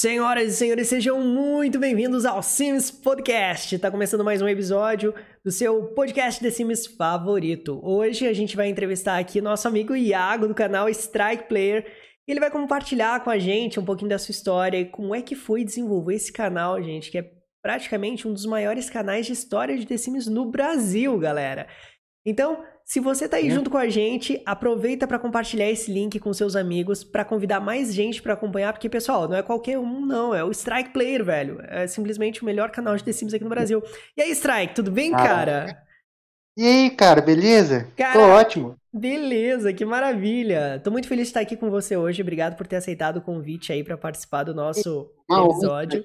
Senhoras e senhores, sejam muito bem-vindos ao Sims Podcast. Tá começando mais um episódio do seu podcast de Sims favorito. Hoje a gente vai entrevistar aqui nosso amigo Iago do canal Strike Player. Ele vai compartilhar com a gente um pouquinho da sua história e como é que foi desenvolver esse canal, gente, que é praticamente um dos maiores canais de história de The Sims no Brasil, galera. Então, se você tá aí é. junto com a gente, aproveita para compartilhar esse link com seus amigos, para convidar mais gente para acompanhar, porque pessoal, não é qualquer um não, é o Strike Player, velho. É simplesmente o melhor canal de The Sims aqui no Brasil. E aí, Strike, tudo bem, cara? E aí, cara, beleza? Cara, Tô ótimo. Beleza, que maravilha. Tô muito feliz de estar aqui com você hoje. Obrigado por ter aceitado o convite aí para participar do nosso Uma episódio.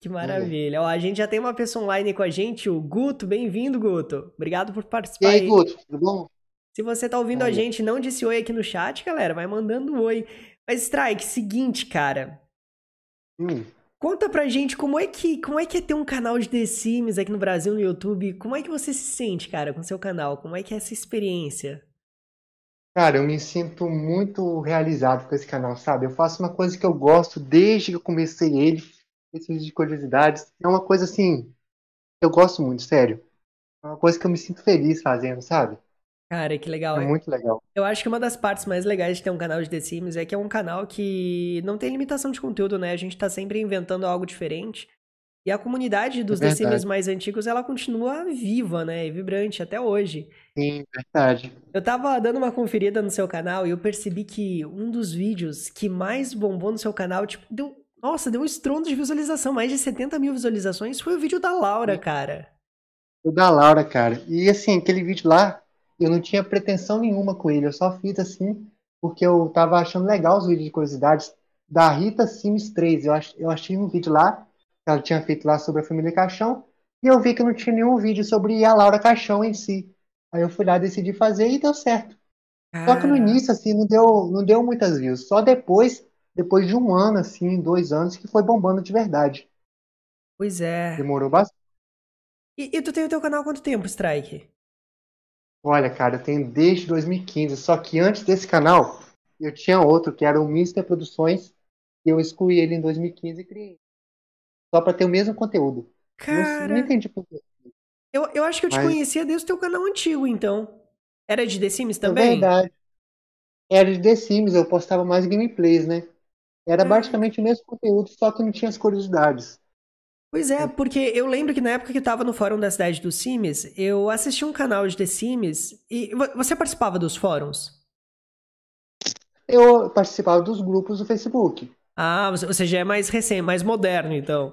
Que maravilha. Ó, a gente já tem uma pessoa online com a gente, o Guto. Bem-vindo, Guto. Obrigado por participar. E aí, aí. Guto, tudo bom? Se você tá ouvindo a gente não disse oi aqui no chat, galera, vai mandando um oi. Mas, Strike, seguinte, cara. Hum. Conta pra gente como é que como é que é ter um canal de The Sims aqui no Brasil, no YouTube. Como é que você se sente, cara, com seu canal? Como é que é essa experiência? Cara, eu me sinto muito realizado com esse canal, sabe? Eu faço uma coisa que eu gosto desde que eu comecei ele esses de curiosidades. É uma coisa assim, eu gosto muito, sério. É uma coisa que eu me sinto feliz fazendo, sabe? Cara, que legal. É muito legal. Eu acho que uma das partes mais legais de ter um canal de The Sims é que é um canal que não tem limitação de conteúdo, né? A gente tá sempre inventando algo diferente. E a comunidade dos é The Sims mais antigos, ela continua viva, né? E vibrante até hoje. Sim, verdade. Eu tava dando uma conferida no seu canal e eu percebi que um dos vídeos que mais bombou no seu canal, tipo, deu nossa, deu um estrondo de visualização, mais de 70 mil visualizações. Foi o vídeo da Laura, cara. O da Laura, cara. E assim, aquele vídeo lá, eu não tinha pretensão nenhuma com ele. Eu só fiz assim, porque eu tava achando legal os vídeos de curiosidades da Rita Sims 3. Eu, ach, eu achei um vídeo lá, que ela tinha feito lá sobre a família Caixão, e eu vi que não tinha nenhum vídeo sobre a Laura Caixão em si. Aí eu fui lá, decidi fazer e deu certo. Só que no início, assim, não deu, não deu muitas views. Só depois depois de um ano, assim, dois anos, que foi bombando de verdade. Pois é. Demorou bastante. E, e tu tem o teu canal há quanto tempo, Strike? Olha, cara, eu tenho desde 2015. Só que antes desse canal, eu tinha outro, que era o Mister Produções, e eu excluí ele em 2015 e criei. Só pra ter o mesmo conteúdo. Cara. Não, não entendi por quê. Eu, eu acho que eu te Mas... conhecia desde o teu canal antigo, então. Era de The Sims também? É verdade. Era de The Sims, eu postava mais gameplays, né? Era hum. basicamente o mesmo conteúdo, só que não tinha as curiosidades. Pois é, porque eu lembro que na época que eu tava no fórum da cidade dos Sims, eu assisti um canal de The Sims e você participava dos fóruns? Eu participava dos grupos do Facebook. Ah, você já é mais recente, mais moderno, então.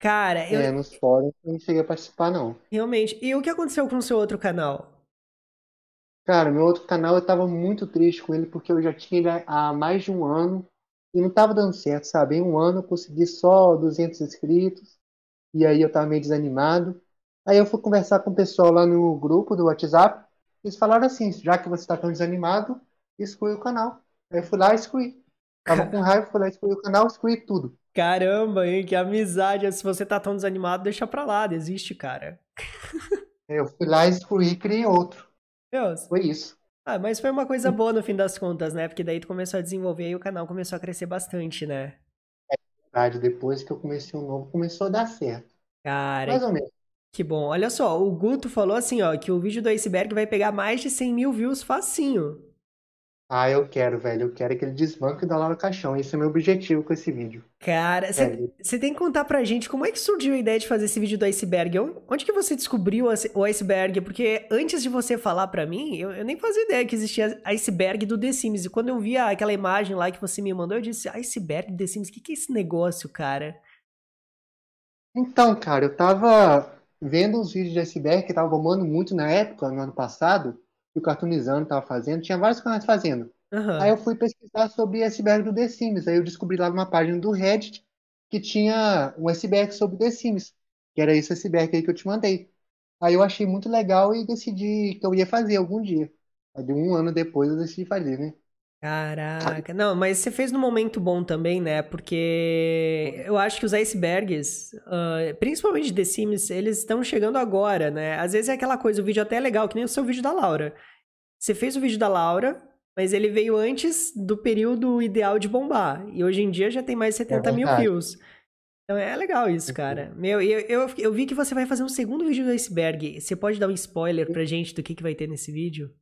Cara, eu... É, nos fóruns eu não cheguei a participar, não. Realmente. E o que aconteceu com o seu outro canal? Cara, meu outro canal eu tava muito triste com ele porque eu já tinha ele há mais de um ano e não estava dando certo, sabe? Em um ano eu consegui só 200 inscritos, e aí eu estava meio desanimado. Aí eu fui conversar com o pessoal lá no grupo do WhatsApp, eles falaram assim, já que você está tão desanimado, exclui o canal. Aí eu fui lá e excluí. Tava com raiva, fui lá excluí o canal, excluí tudo. Caramba, hein? Que amizade. Se você tá tão desanimado, deixa pra lá, desiste, cara. Eu fui lá, excluí e criei outro. Deus. Foi isso. Ah, mas foi uma coisa boa no fim das contas, né? Porque daí tu começou a desenvolver e o canal começou a crescer bastante, né? É verdade, depois que eu comecei o um novo, começou a dar certo. Cara, mais ou menos. Que bom. Olha só, o Guto falou assim, ó, que o vídeo do iceberg vai pegar mais de 100 mil views facinho. Ah, eu quero, velho. Eu quero aquele desbanque da Laura Caixão. Esse é o meu objetivo com esse vídeo. Cara, você tem que contar pra gente como é que surgiu a ideia de fazer esse vídeo do iceberg. Onde que você descobriu o iceberg? Porque antes de você falar pra mim, eu, eu nem fazia ideia que existia iceberg do The Sims. E quando eu vi aquela imagem lá que você me mandou, eu disse, iceberg do The Sims, o que, que é esse negócio, cara? Então, cara, eu tava vendo os vídeos de iceberg que tava bombando muito na época, no ano passado que o Cartoonizando estava fazendo, tinha vários canais fazendo. Uhum. Aí eu fui pesquisar sobre iceberg do The Sims. Aí eu descobri lá numa página do Reddit que tinha um iceberg sobre The Sims, que era esse iceberg aí que eu te mandei. Aí eu achei muito legal e decidi que eu ia fazer algum dia. Aí de um ano depois eu decidi fazer, né? Caraca, não, mas você fez no momento bom também, né? Porque eu acho que os icebergs, uh, principalmente The Sims, eles estão chegando agora, né? Às vezes é aquela coisa, o vídeo até é legal, que nem o seu vídeo da Laura. Você fez o vídeo da Laura, mas ele veio antes do período ideal de bombar. E hoje em dia já tem mais de 70 é mil views. Então é legal isso, cara. Meu, eu, eu, eu vi que você vai fazer um segundo vídeo do iceberg. Você pode dar um spoiler pra gente do que, que vai ter nesse vídeo?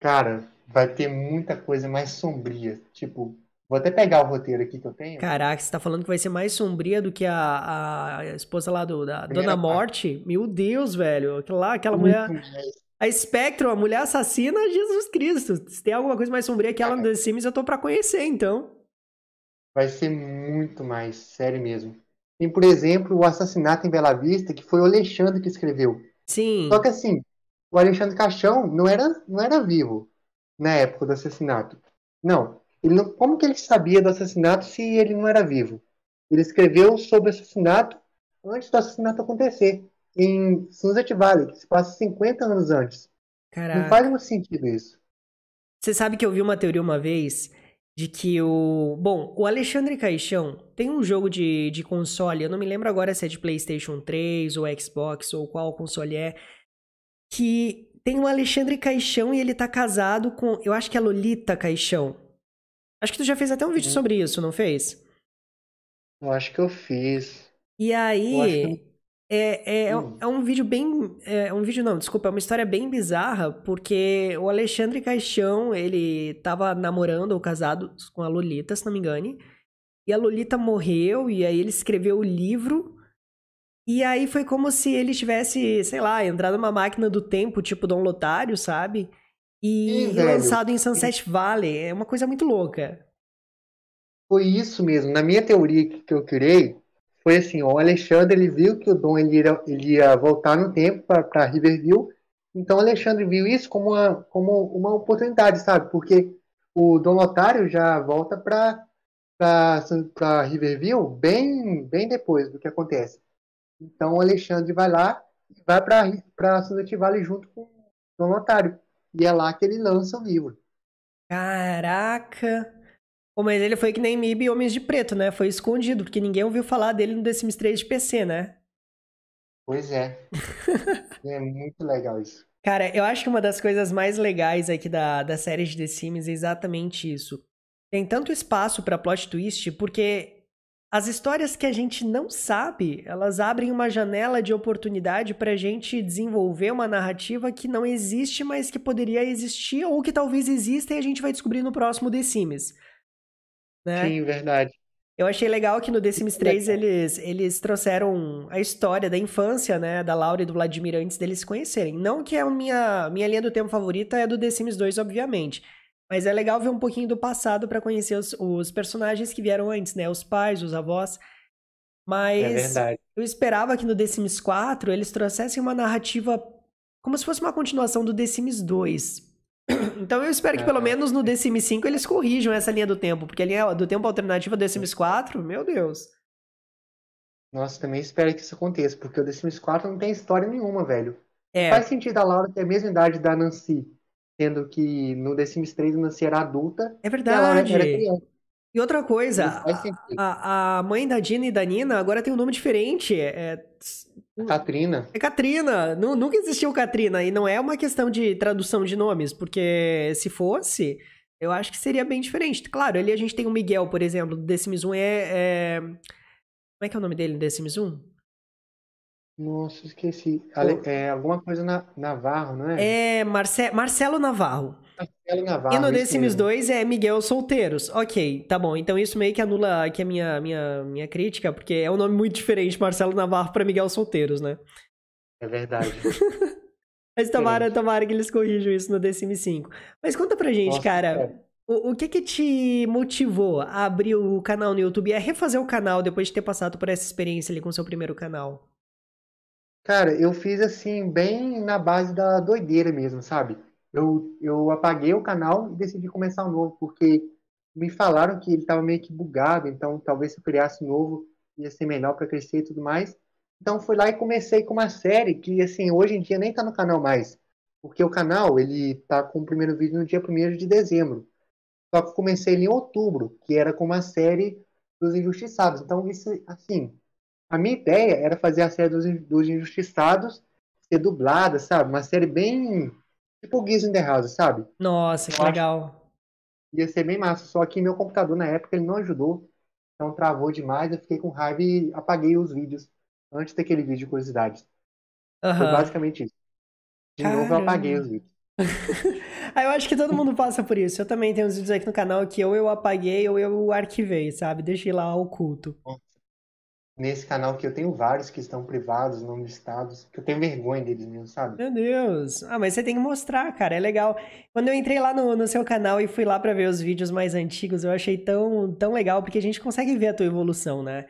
Cara, vai ter muita coisa mais sombria. Tipo, vou até pegar o roteiro aqui que eu tenho. Caraca, você tá falando que vai ser mais sombria do que a, a esposa lá do, da Primeira Dona Morte? Parte. Meu Deus, velho. Aquela, lá, aquela mulher. A Spectrum, a mulher assassina Jesus Cristo. Se tem alguma coisa mais sombria que ela no The Sims, eu tô pra conhecer, então. Vai ser muito mais, sério mesmo. Tem, por exemplo, o Assassinato em Bela Vista, que foi o Alexandre que escreveu. Sim. Só que assim, o Alexandre Caixão não era, não era vivo na época do assassinato. Não. Ele não. Como que ele sabia do assassinato se ele não era vivo? Ele escreveu sobre o assassinato antes do assassinato acontecer em Sunset Valley, que se passa 50 anos antes. Caraca. Não faz muito sentido isso. Você sabe que eu vi uma teoria uma vez de que o. Bom, o Alexandre Caixão tem um jogo de, de console, eu não me lembro agora se é de PlayStation 3 ou Xbox ou qual console é, que tem o Alexandre Caixão e ele tá casado com. Eu acho que é Lolita Caixão. Acho que tu já fez até um vídeo uhum. sobre isso, não fez? Eu acho que eu fiz. E aí. É, é, hum. é um vídeo bem. É um vídeo não, desculpa, é uma história bem bizarra, porque o Alexandre Caixão, ele tava namorando ou casado com a Lolita, se não me engane. E a Lolita morreu, e aí ele escreveu o livro. E aí foi como se ele tivesse, sei lá, entrado numa máquina do tempo, tipo Dom Lotário, sabe? E, e lançado em Sunset Valley. É uma coisa muito louca. Foi isso mesmo. Na minha teoria que eu criei, foi assim, o Alexandre ele viu que o Dom ele ia, ele ia voltar no tempo para Riverview, então o Alexandre viu isso como uma, como uma oportunidade, sabe? Porque o Dom Lotário já volta para para Riverview bem bem depois do que acontece. Então o Alexandre vai lá e vai para Sunset Valley junto com o Dom Lotário. E é lá que ele lança o livro. Caraca! Pô, mas ele foi que nem MIB e Homens de Preto, né? Foi escondido, porque ninguém ouviu falar dele no The Sims 3 de PC, né? Pois é. é muito legal isso. Cara, eu acho que uma das coisas mais legais aqui da, da série de The Sims é exatamente isso. Tem tanto espaço para plot twist, porque as histórias que a gente não sabe, elas abrem uma janela de oportunidade pra gente desenvolver uma narrativa que não existe, mas que poderia existir, ou que talvez exista e a gente vai descobrir no próximo The Sims né? Sim, verdade. Eu achei legal que no The Sims 3 eles, eles trouxeram a história da infância, né, da Laura e do Vladimir antes deles se conhecerem. Não que a minha, minha linha do tempo favorita é do The Sims 2, obviamente. Mas é legal ver um pouquinho do passado para conhecer os, os, personagens que vieram antes, né? Os pais, os avós. Mas é eu esperava que no The Sims 4 eles trouxessem uma narrativa como se fosse uma continuação do The Sims 2. Então eu espero que pelo menos no The Sims 5 eles corrijam essa linha do tempo, porque a linha do tempo alternativa do The Sims 4, meu Deus. Nossa, também espero que isso aconteça, porque o The Sims 4 não tem história nenhuma, velho. É. Faz sentido a Laura ter a mesma idade da Nancy, sendo que no The Sims 3 a Nancy era adulta. É verdade. E, e outra coisa, a, a, mãe da Dina e da Nina agora tem um nome diferente. É, Katrina. É Katrina. Nunca existiu Katrina. E não é uma questão de tradução de nomes, porque se fosse, eu acho que seria bem diferente. Claro, ali a gente tem o Miguel, por exemplo, do The Sims 1 é, é... Como é que é o nome dele no The Sims 1? Nossa, esqueci. É alguma coisa na Navarro, não é? É Marce... Marcelo Navarro. Marcelo Navarro. E no The Sims 2 é Miguel Solteiros. Ok, tá bom. Então isso meio que anula aqui a minha, minha, minha crítica, porque é um nome muito diferente, Marcelo Navarro, para Miguel Solteiros, né? É verdade. Mas tomara, tomara que eles corrijam isso no The Sims 5. Mas conta pra gente, Nossa, cara. É. O, o que que te motivou a abrir o canal no YouTube e a refazer o canal depois de ter passado por essa experiência ali com o seu primeiro canal? Cara, eu fiz assim, bem na base da doideira mesmo, sabe? Eu, eu apaguei o canal e decidi começar um novo, porque me falaram que ele estava meio que bugado, então talvez se eu criasse um novo ia ser melhor para crescer e tudo mais. Então fui lá e comecei com uma série que, assim, hoje em dia nem está no canal mais. Porque o canal, ele tá com o primeiro vídeo no dia 1 de dezembro. Só que comecei ele em outubro, que era com uma série dos Injustiçados. Então, isso, assim, a minha ideia era fazer a série dos, dos Injustiçados ser dublada, sabe? Uma série bem. Tipo o Gears in the House, sabe? Nossa, que Eu legal. Ia ser bem massa. Só que meu computador na época ele não ajudou. Então travou demais. Eu fiquei com raiva e apaguei os vídeos antes daquele vídeo de curiosidades. Foi Aham. basicamente isso. De novo eu Caramba. apaguei os vídeos. Ah, eu acho que todo mundo passa por isso. Eu também tenho uns vídeos aqui no canal que ou eu apaguei ou eu arquivei, sabe? Deixei lá oculto. Nesse canal que eu tenho vários que estão privados, não listados, que eu tenho vergonha deles mesmo, sabe? Meu Deus. Ah, mas você tem que mostrar, cara. É legal. Quando eu entrei lá no, no seu canal e fui lá pra ver os vídeos mais antigos, eu achei tão, tão legal, porque a gente consegue ver a tua evolução, né?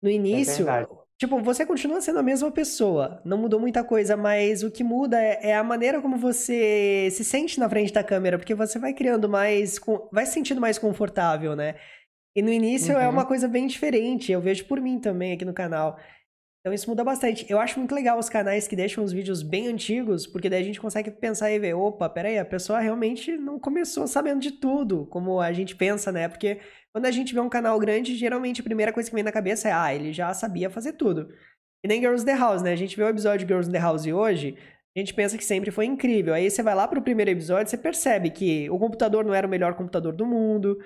No início, verdade. tipo, você continua sendo a mesma pessoa. Não mudou muita coisa, mas o que muda é, é a maneira como você se sente na frente da câmera, porque você vai criando mais, vai se sentindo mais confortável, né? E no início é Uhum. uma coisa bem diferente. Eu vejo por mim também aqui no canal. Então isso muda bastante. Eu acho muito legal os canais que deixam os vídeos bem antigos, porque daí a gente consegue pensar e ver, opa, peraí, a pessoa realmente não começou sabendo de tudo, como a gente pensa, né? Porque quando a gente vê um canal grande, geralmente a primeira coisa que vem na cabeça é, ah, ele já sabia fazer tudo. E nem Girls in the House, né? A gente vê o episódio de Girls in the House hoje, a gente pensa que sempre foi incrível. Aí você vai lá pro primeiro episódio, você percebe que o computador não era o melhor computador do mundo,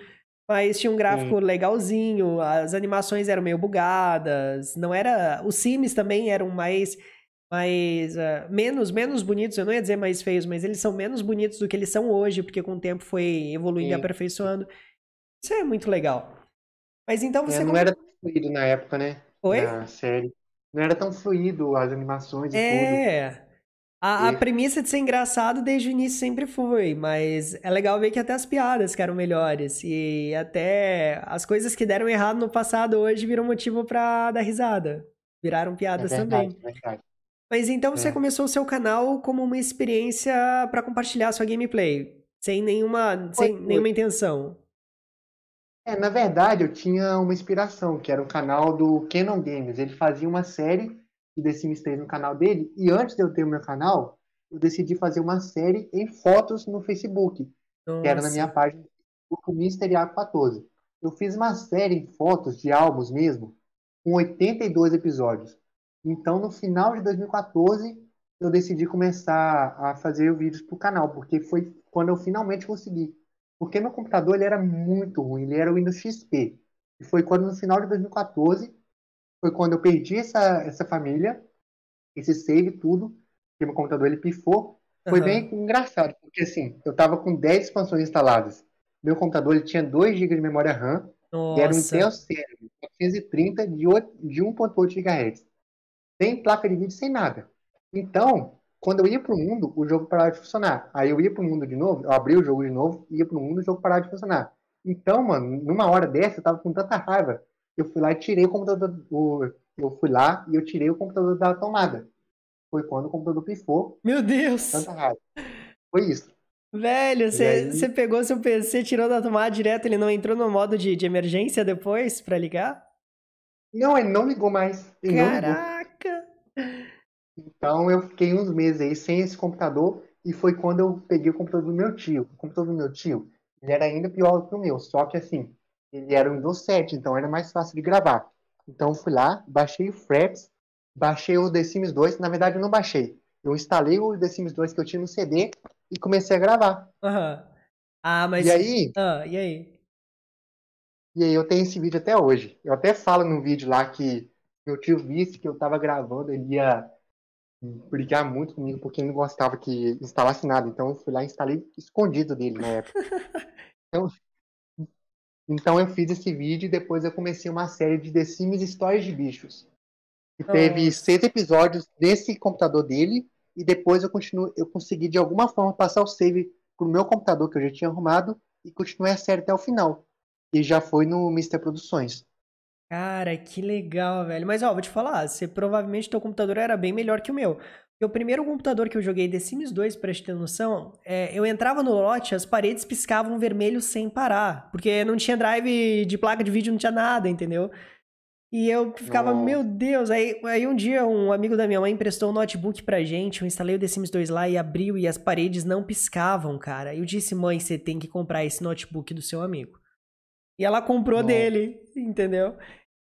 mas tinha um gráfico legalzinho, as animações eram meio bugadas, não era. Os Sims também eram mais. mais ah, menos, menos bonitos, eu não ia dizer mais feios, mas eles são menos bonitos do que eles são hoje, porque com o tempo foi evoluindo e Sim. aperfeiçoando. Isso é muito legal. Mas então você. É, não era tão fluido na época, né? Oi? Na série. Não era tão fluido as animações e tudo. É. A, a premissa de ser engraçado desde o início sempre foi, mas é legal ver que até as piadas ficaram melhores. E até as coisas que deram errado no passado hoje viram motivo pra dar risada. Viraram É piadas verdade, também. é verdade. Mas então você É. começou o seu canal como uma experiência pra compartilhar sua gameplay, sem nenhuma, sem foi. nenhuma intenção. É, na verdade, eu tinha uma inspiração, que era o canal do Canon Games. Ele fazia uma série de The Sims 3 no canal dele, e antes de eu ter o meu canal, eu decidi fazer uma série em fotos no Facebook, que era na Nossa. minha página do Mr. Iago 14. Eu fiz uma série em fotos de álbuns mesmo, com 82 episódios. Então, no final de 2014, eu decidi começar a fazer vídeos para o canal, porque foi quando eu finalmente consegui. Porque meu computador ele era muito ruim, ele era o Windows XP. E foi quando no final de 2014, foi quando eu perdi essa, essa família, esse save tudo, porque meu computador ele pifou. Foi Aham. bem engraçado, porque assim, eu tava com 10 expansões instaladas. Meu computador ele tinha 2 GB de memória RAM e era um Nossa. Intel Celeron 430 de, de 1.8 GHz. Sem placa de vídeo, sem nada. Então, quando eu ia pro mundo, o jogo parava de funcionar. Aí eu ia pro mundo de novo, eu abria o jogo de novo, ia pro mundo, o jogo parava de funcionar. Então, mano, numa hora dessa, eu tava com tanta raiva, eu fui lá e tirei o computador, o- eu fui lá e eu tirei o computador da tomada. Foi quando o computador pifou, Meu Deus! tanta raiva. Foi isso. Velho, você aí? pegou seu PC, tirou da tomada direto, ele não entrou no modo de, de emergência depois pra ligar? Não, ele não ligou mais. Ele. Caraca! Então eu fiquei uns meses aí sem esse computador e foi quando eu peguei o computador do meu tio. O computador do meu tio, ele era ainda pior do que o meu, só que assim, ele era um Windows 7, então era mais fácil de gravar. Então eu fui lá, baixei o Fraps, baixei o The Sims 2, na verdade eu não baixei. Eu instalei o The Sims 2 que eu tinha no CD e comecei a gravar. Aham. Ah, mas. E aí, Ah, e aí? e aí eu tenho esse vídeo até hoje. Eu até falo no vídeo lá que meu tio visse que eu tava gravando, ele ia brigar muito comigo porque ele não gostava que instalasse nada. Então eu fui lá e instalei escondido dele na época. Então, então eu fiz esse vídeo e depois eu comecei uma série de The Sims Histórias de Bichos. Que teve Nossa. seis episódios nesse computador dele e depois eu continuo, eu consegui de alguma forma passar o save pro meu computador que eu já tinha arrumado e continuei a série até o final. E já foi no Mr. Produções. Cara, que legal, velho. Mas ó, vou te falar, você provavelmente teu computador era bem melhor que o meu. O primeiro computador que eu joguei The Sims 2, pra te ter noção, é, eu entrava no lote, as paredes piscavam vermelho sem parar. Porque não tinha drive de placa de vídeo, não tinha nada, entendeu? E eu ficava, Nossa. meu Deus. Aí, aí um dia um amigo da minha mãe emprestou um notebook pra gente, eu instalei o The Sims 2 lá e abriu e as paredes não piscavam, cara. Eu disse, mãe, você tem que comprar esse notebook do seu amigo. E ela comprou Nossa. dele, entendeu?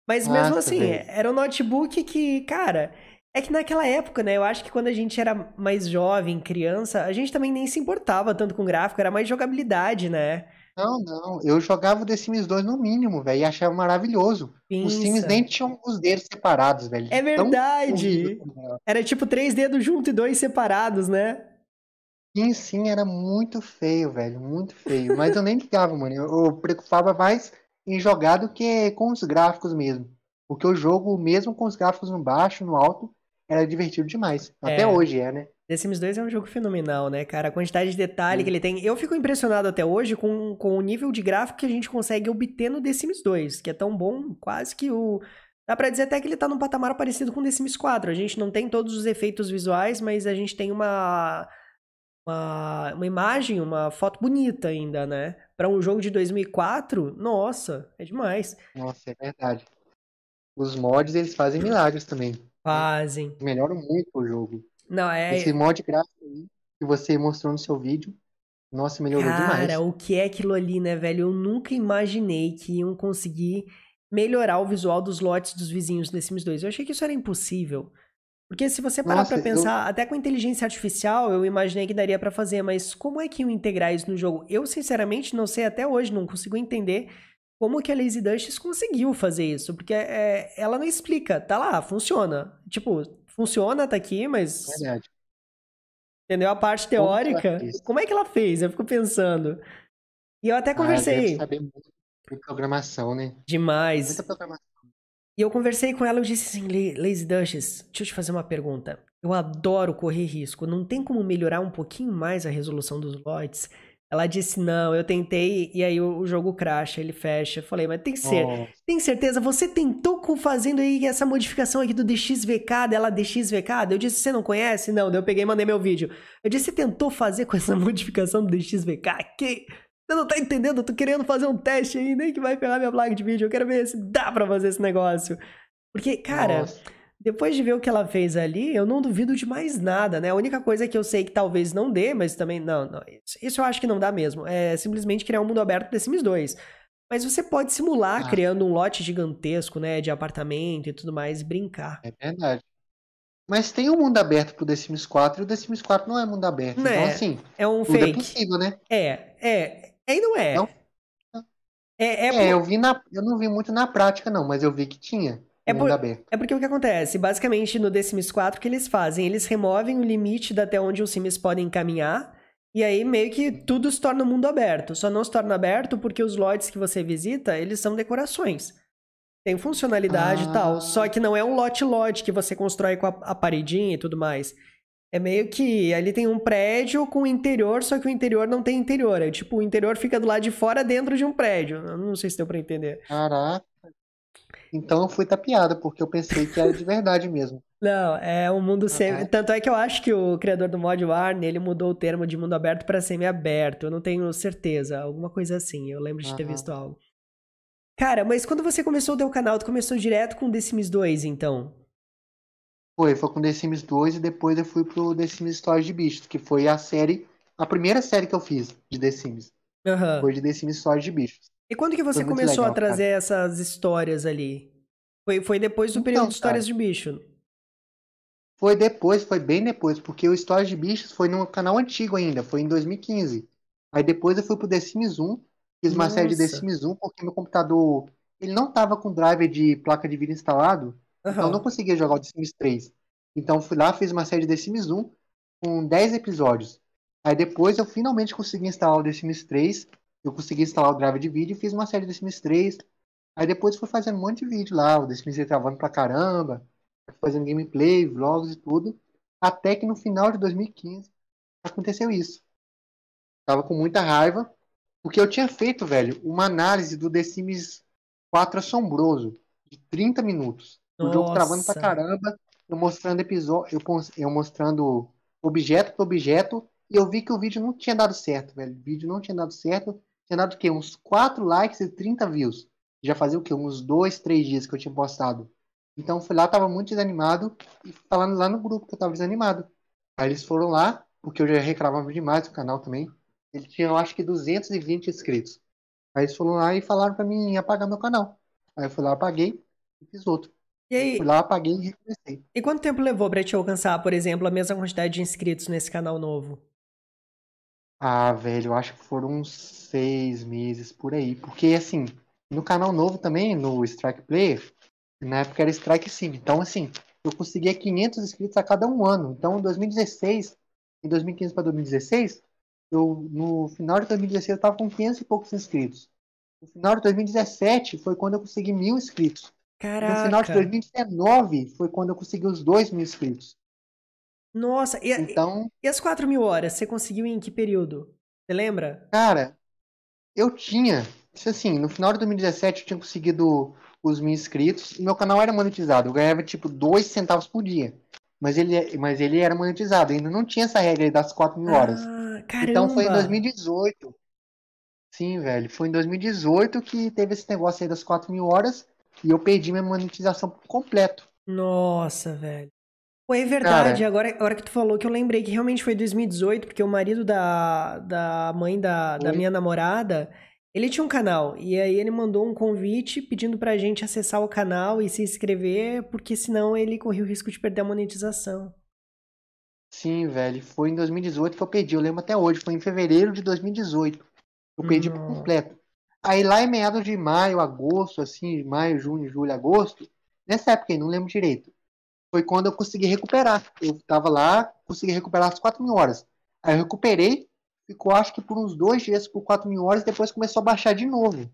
Mas mesmo assim, era um notebook que, cara, É que naquela época, né? Eu acho que quando a gente era mais jovem, criança, a gente também nem se importava tanto com gráfico, era mais jogabilidade, né? Não, não. Eu jogava o The Sims 2 no mínimo, velho, e achava maravilhoso. Os Sims nem tinham os dedos separados, velho. É verdade. Era tipo três dedos juntos e dois separados, né? Sim, sim, era muito feio, velho, muito feio. Mas eu nem ligava, mano. Eu, eu preocupava mais em jogar do que com os gráficos mesmo. Porque o jogo, mesmo com os gráficos no baixo, no alto, era divertido demais. Até é. hoje é, né? The Sims 2 é um jogo fenomenal, né, cara? A quantidade de detalhe que ele tem. Eu fico impressionado até hoje com, com o nível de gráfico que a gente consegue obter no The Sims 2, que é tão bom, quase que o. Dá pra dizer até que ele tá num patamar parecido com o The Sims 4. A gente não tem todos os efeitos visuais, mas a gente tem uma. Uma, uma imagem, uma foto bonita ainda, né? Para um jogo de 2004, nossa, é demais. Nossa, é verdade. Os mods, eles fazem milagres também. Fazem. Melhoram muito o jogo. Não, é. Esse mod gráfico aí que você mostrou no seu vídeo, nossa, melhorou Cara, demais. Cara, o que é aquilo ali, né, velho? Eu nunca imaginei que iam conseguir melhorar o visual dos lotes dos vizinhos The Sims 2. Eu achei que isso era impossível. Porque se você parar Nossa, pra pensar, eu... até com inteligência artificial, eu imaginei que daria para fazer, mas como é que iam integrar isso no jogo? Eu, sinceramente, não sei até hoje, não consigo entender como que a Lazy Duchess conseguiu fazer isso. Porque é, ela não explica, tá lá, funciona. Tipo, funciona, tá aqui, mas. Verdade. Entendeu? A parte teórica. Como, como é que ela fez? Eu fico pensando. E eu até conversei. Ah, saber muito de programação, né? Demais. Muita programação. E eu conversei com ela, eu disse assim, Lazy Duchess, deixa eu te fazer uma pergunta. Eu adoro correr risco. Não tem como melhorar um pouquinho mais a resolução dos lotes? Ela disse, não, eu tentei, e aí o, jogo cracha, ele fecha. Eu falei, mas tem, ser, oh. tem certeza? Você tentou com fazendo aí essa modificação aqui do DXVK, dela DXVK? Eu disse, você não conhece? Não, daí eu peguei e mandei meu vídeo. Eu disse, você tentou fazer com essa modificação do DXVK? Que... Você não tá entendendo? Eu tô querendo fazer um teste aí, nem que vai pegar minha placa de vídeo. Eu quero ver se dá pra fazer esse negócio. Porque, cara... Nossa depois de ver o que ela fez ali, eu não duvido de mais nada, né? A única coisa que eu sei que talvez não dê, mas também não, não isso eu acho que não dá mesmo, é simplesmente criar um mundo aberto The Sims 2. Mas você pode simular ah. criando um lote gigantesco, né, de apartamento e tudo mais, e brincar. É verdade. Mas tem um mundo aberto pro The Sims 4 e o The Sims 4 não é mundo aberto. Não então, é, assim, é um é fake. é possível, né? É, é. É e não é. Não? É, é, é por... eu vi na, eu não vi muito na prática não, mas eu vi que tinha. É, por, é porque o que acontece? Basicamente, no The Sims 4, o que eles fazem? Eles removem o limite de até onde os Sims podem caminhar, e aí meio que tudo se torna mundo aberto. Só não se torna aberto porque os lotes que você visita, eles são decorações. Tem funcionalidade ah. e tal, só que não é um lote-lote que você constrói com a, a paredinha e tudo mais. É meio que ali tem um prédio com interior, só que o interior não tem interior. É tipo, o interior fica do lado de fora dentro de um prédio. Eu não sei se deu pra entender. Caraca. Então eu fui tapeada, porque eu pensei que era de verdade mesmo. Não, é um mundo semi. Tanto é que eu acho que o criador do mod Warner, ele mudou o termo de mundo aberto para semi-aberto. Eu não tenho certeza. Alguma coisa assim. Eu lembro de ter visto algo. Cara, mas quando você começou o teu canal, tu começou direto com The Sims 2, então? Foi, foi com The Sims 2 e depois eu fui pro The Sims Stories de Bichos, que foi a série, a primeira série que eu fiz de The Sims. Uhum. Foi de The Sims Stories de Bichos. E quando que você começou legal, a trazer cara. essas histórias ali? Foi, foi depois do período então, de Histórias cara, de Bicho? Foi depois, foi bem depois, porque o Histórias de Bichos foi num canal antigo ainda, foi em 2015. Aí depois eu fui pro The Sims 1, fiz uma Nossa. série de The Sims 1, porque meu computador, ele não tava com driver de placa de vídeo instalado, uhum. então eu não conseguia jogar o The Sims 3. Então fui lá, fiz uma série de The Sims 1, com 10 episódios. Aí depois eu finalmente consegui instalar o The Sims 3, eu consegui instalar o drive de vídeo e fiz uma série de Sims 3. Aí depois fui fazendo um monte de vídeo lá, o The Sims travando pra caramba, fazendo gameplay, vlogs e tudo. Até que no final de 2015 aconteceu isso. Tava com muita raiva, porque eu tinha feito, velho, uma análise do The Sims 4 assombroso, de 30 minutos. Nossa. O jogo travando pra caramba, eu mostrando episódio, eu, eu mostrando objeto por objeto, e eu vi que o vídeo não tinha dado certo, velho. O vídeo não tinha dado certo tinha dado o quê? Uns 4 likes e 30 views. Já fazia o quê? Uns 2, 3 dias que eu tinha postado. Então fui lá, tava muito desanimado e falando lá no grupo que eu tava desanimado. Aí eles foram lá, porque eu já reclamava demais do canal também. Ele tinha, eu acho que 220 inscritos. Aí eles foram lá e falaram para mim apagar meu canal. Aí eu fui lá, apaguei e fiz outro. E aí, Fui lá, apaguei e recomecei. e quanto tempo levou pra te alcançar, por exemplo, a mesma quantidade de inscritos nesse canal novo? Ah, velho, eu acho que foram uns seis meses por aí. Porque, assim, no canal novo também, no Strike Player, na época era Strike Sim. Então, assim, eu conseguia 500 inscritos a cada um ano. Então, em 2016, em 2015 para 2016, eu, no final de 2016 eu estava com 500 e poucos inscritos. No final de 2017 foi quando eu consegui mil inscritos. No final de Caraca! 2019 foi quando eu consegui os dois mil inscritos. Nossa, e, Então, e as 4 mil horas, você conseguiu em que período? Você lembra? cara, eu tinha, isso assim, no final de 2017 eu tinha conseguido os mil inscritos e meu canal era monetizado. Eu ganhava tipo dois centavos por dia. Mas ele, mas ele era monetizado, ainda não tinha essa regra aí das 4 mil horas. Ah, Então foi em caramba! 2018. Sim, velho, foi em 2018 que teve esse negócio aí das 4 mil horas e eu perdi minha monetização por completo. Nossa, velho. Pô, é verdade, Cara, agora, agora que tu falou que eu lembrei que realmente foi 2018, porque o marido da, da mãe da, da minha namorada, ele tinha um canal, e aí ele mandou um convite pedindo pra gente acessar o canal e se inscrever, porque senão ele corria o risco de perder a monetização. Sim, velho, foi em 2018 que eu perdi. Eu lembro até hoje, foi em fevereiro de 2018. Eu perdi por completo. Aí lá em meados de maio, agosto, assim, maio, junho, julho, agosto, nessa época aí, não lembro direito, foi quando eu consegui recuperar. Eu tava lá, consegui recuperar as 4 mil horas. Aí eu recuperei, ficou acho que por uns dois dias por 4 mil horas, depois começou a baixar de novo.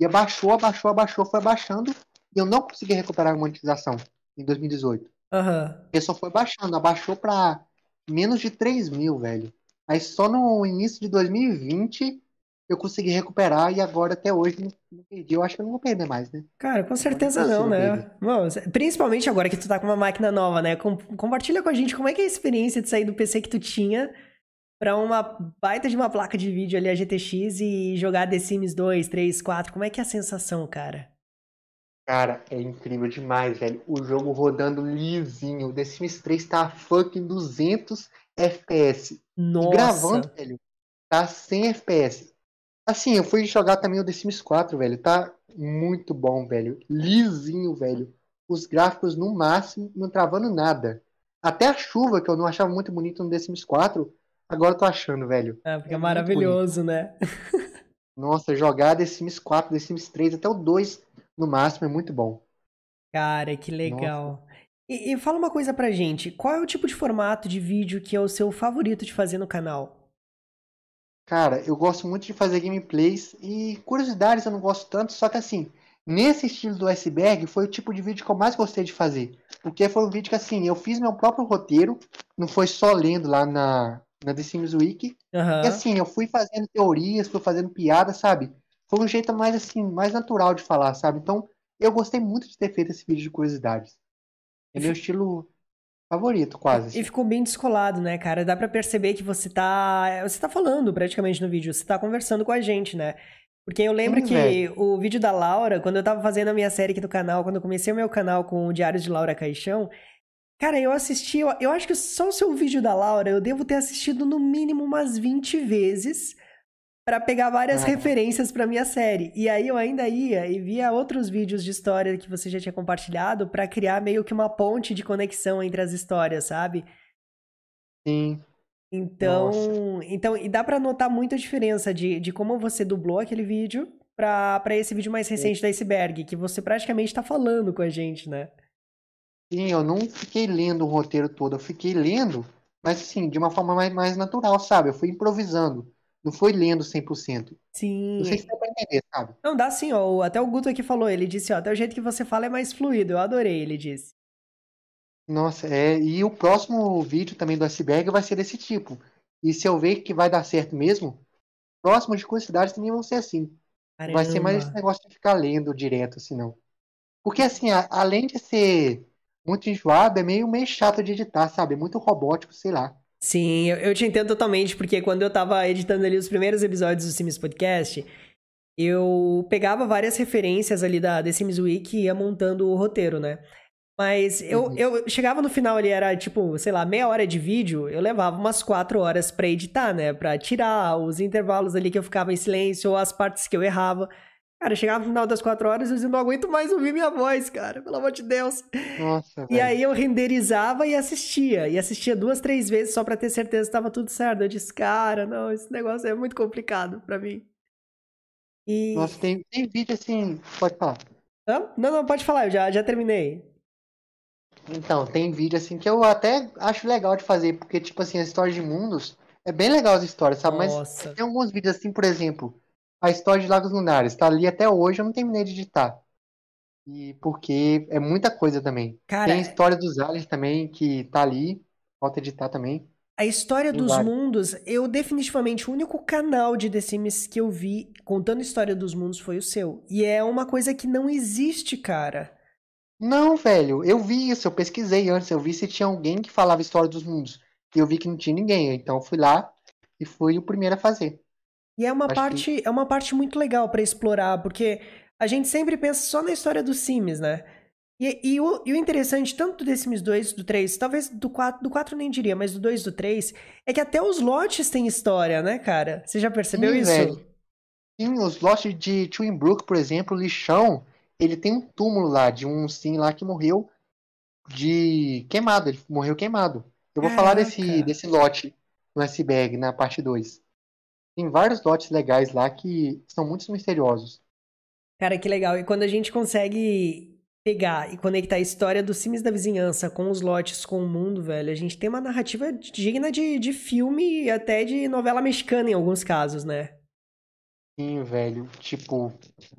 E abaixou, abaixou, abaixou, foi abaixando, e eu não consegui recuperar a monetização em 2018. Aham. Porque só foi baixando, abaixou pra menos de 3 mil, velho. Aí só no início de 2020 eu consegui recuperar e agora até hoje não, não perdi. Eu acho que eu não vou perder mais, né? Cara, com certeza não, impossível né? Bom, principalmente agora que tu tá com uma máquina nova, né? Com- compartilha com a gente como é que é a experiência de sair do PC que tu tinha pra uma baita de uma placa de vídeo ali, a GTX, e jogar The Sims 2, 3, 4. Como é que é a sensação, cara? Cara, é incrível demais, velho. O jogo rodando lisinho. O The Sims 3 tá a fucking 200 FPS. E gravando, Nossa! velho, tá 100 FPS. Assim, eu fui jogar também o The Sims 4, velho. Tá muito bom, velho. Lisinho, velho. Os gráficos no máximo, não travando nada. Até a chuva, que eu não achava muito bonito no The Sims 4, agora eu tô achando, velho. Ah, porque é É maravilhoso, né? Nossa, jogar The Sims 4, The Sims 3, até o 2 no máximo é muito bom. Cara, que legal. E, e fala uma coisa pra gente, qual é o tipo de formato de vídeo que é o seu favorito de fazer no canal? Cara, eu gosto muito de fazer gameplays e curiosidades eu não gosto tanto, só que assim, nesse estilo do iceberg foi o tipo de vídeo que eu mais gostei de fazer. Porque foi um vídeo que assim, eu fiz meu próprio roteiro, não foi só lendo lá na, na The Sims Wiki. E Aham. assim, eu fui fazendo teorias, fui fazendo piadas, sabe? Foi um jeito mais assim, mais natural de falar, sabe? Então, eu gostei muito de ter feito esse vídeo de curiosidades. É E meu estilo favorito, quase E ficou bem descolado, né, cara? Dá pra perceber que você tá. Você tá falando praticamente no vídeo, você tá conversando com a gente, né? Porque eu lembro Sim, que velho. o vídeo da Laura, quando eu tava fazendo a minha série aqui do canal, quando eu comecei o meu canal com o Diário de Laura Caixão, cara, eu assisti, eu, eu acho que só o seu vídeo da Laura eu devo ter assistido no mínimo umas 20 vezes pra pegar várias Ah, referências pra minha série. E aí eu ainda ia e via outros vídeos de história que você já tinha compartilhado pra criar meio que uma ponte de conexão entre as histórias, sabe? sim, nossa. Então, então, e dá pra notar muito a diferença de, de como você dublou aquele vídeo pra, pra esse vídeo mais recente da Iceberg, que você praticamente tá falando com a gente, né? Sim, eu não fiquei lendo o roteiro todo, eu fiquei lendo, mas assim, de uma forma mais, mais natural, sabe? Eu fui improvisando, não foi lendo 100%. Não sei se Sim. dá pra entender, sabe? Não, dá sim, ó. Até o Guto aqui falou, ele disse, ó, até o jeito que você fala é mais fluido, eu adorei, ele disse. Nossa, é, e o próximo vídeo também do iceberg vai ser desse tipo. E se eu ver que vai dar certo mesmo, próximos de curiosidades também vão ser assim. Não vai ser mais esse Caramba. negócio de ficar lendo direto, assim, não. Porque, assim, a- além de ser muito enjoado, é meio, meio chato de editar, sabe? É muito robótico, sei lá. Sim, eu, eu te entendo totalmente, porque quando eu tava editando ali os primeiros episódios do Sims Podcast, eu pegava várias referências ali da The Sims Week e ia montando o roteiro, né? Mas eu, Uhum. eu chegava no final ali, era tipo, sei lá, meia hora de vídeo, eu levava umas quatro horas pra editar, né? Pra tirar os intervalos ali que eu ficava em silêncio ou as partes que eu errava. Cara, chegava no final das quatro horas e eu não aguento mais ouvir minha voz, cara, pelo amor de Deus. Nossa, E velho. aí eu renderizava e assistia. E assistia duas, três vezes só pra ter certeza que estava tudo certo. Eu disse, cara, não, esse negócio é muito complicado pra mim. E. Nossa, tem, tem vídeo assim. Pode falar. Hã? Não, não, pode falar, eu já, já terminei. Então, tem vídeo assim que eu até acho legal de fazer, porque, tipo assim, a história de mundos é bem legal as histórias, sabe? Mas Nossa. tem alguns vídeos assim, por exemplo, a história de Lagos Lunares, tá ali até hoje, eu não terminei de editar. E porque é muita coisa também. Cara, Tem a história dos aliens também, que tá ali, falta editar também. a história dos vários. mundos, eu definitivamente, o único canal de The Sims que eu vi contando a história dos mundos foi o seu. E é uma coisa que não existe, cara. Não, velho, eu vi isso, eu pesquisei antes, eu vi se tinha alguém que falava história dos mundos. E eu vi que não tinha ninguém, então eu fui lá e fui o primeiro a fazer. E é uma Acho parte, é uma parte muito legal pra explorar, porque a gente sempre pensa só na história dos Sims, né? E, e o, e o interessante, tanto do The Sims 2, do 3, talvez do 4, do 4 eu nem diria, mas do 2 e do 3, é que até os lotes têm história, né, cara? Você já percebeu Sim, isso? velho. Sim, os lotes de Twin Brook, por exemplo, o lixão, ele tem um túmulo lá de um sim lá que morreu de queimado, ele morreu queimado. Eu vou falar desse, Caraca. desse lote no iceberg, na parte 2. Tem vários lotes legais lá que são muito misteriosos. Cara, que legal. E quando a gente consegue pegar e conectar a história dos Sims da vizinhança com os lotes, com o mundo, velho, a gente tem uma narrativa digna de, de filme e até de novela mexicana em alguns casos, né? Sim, velho. Tipo,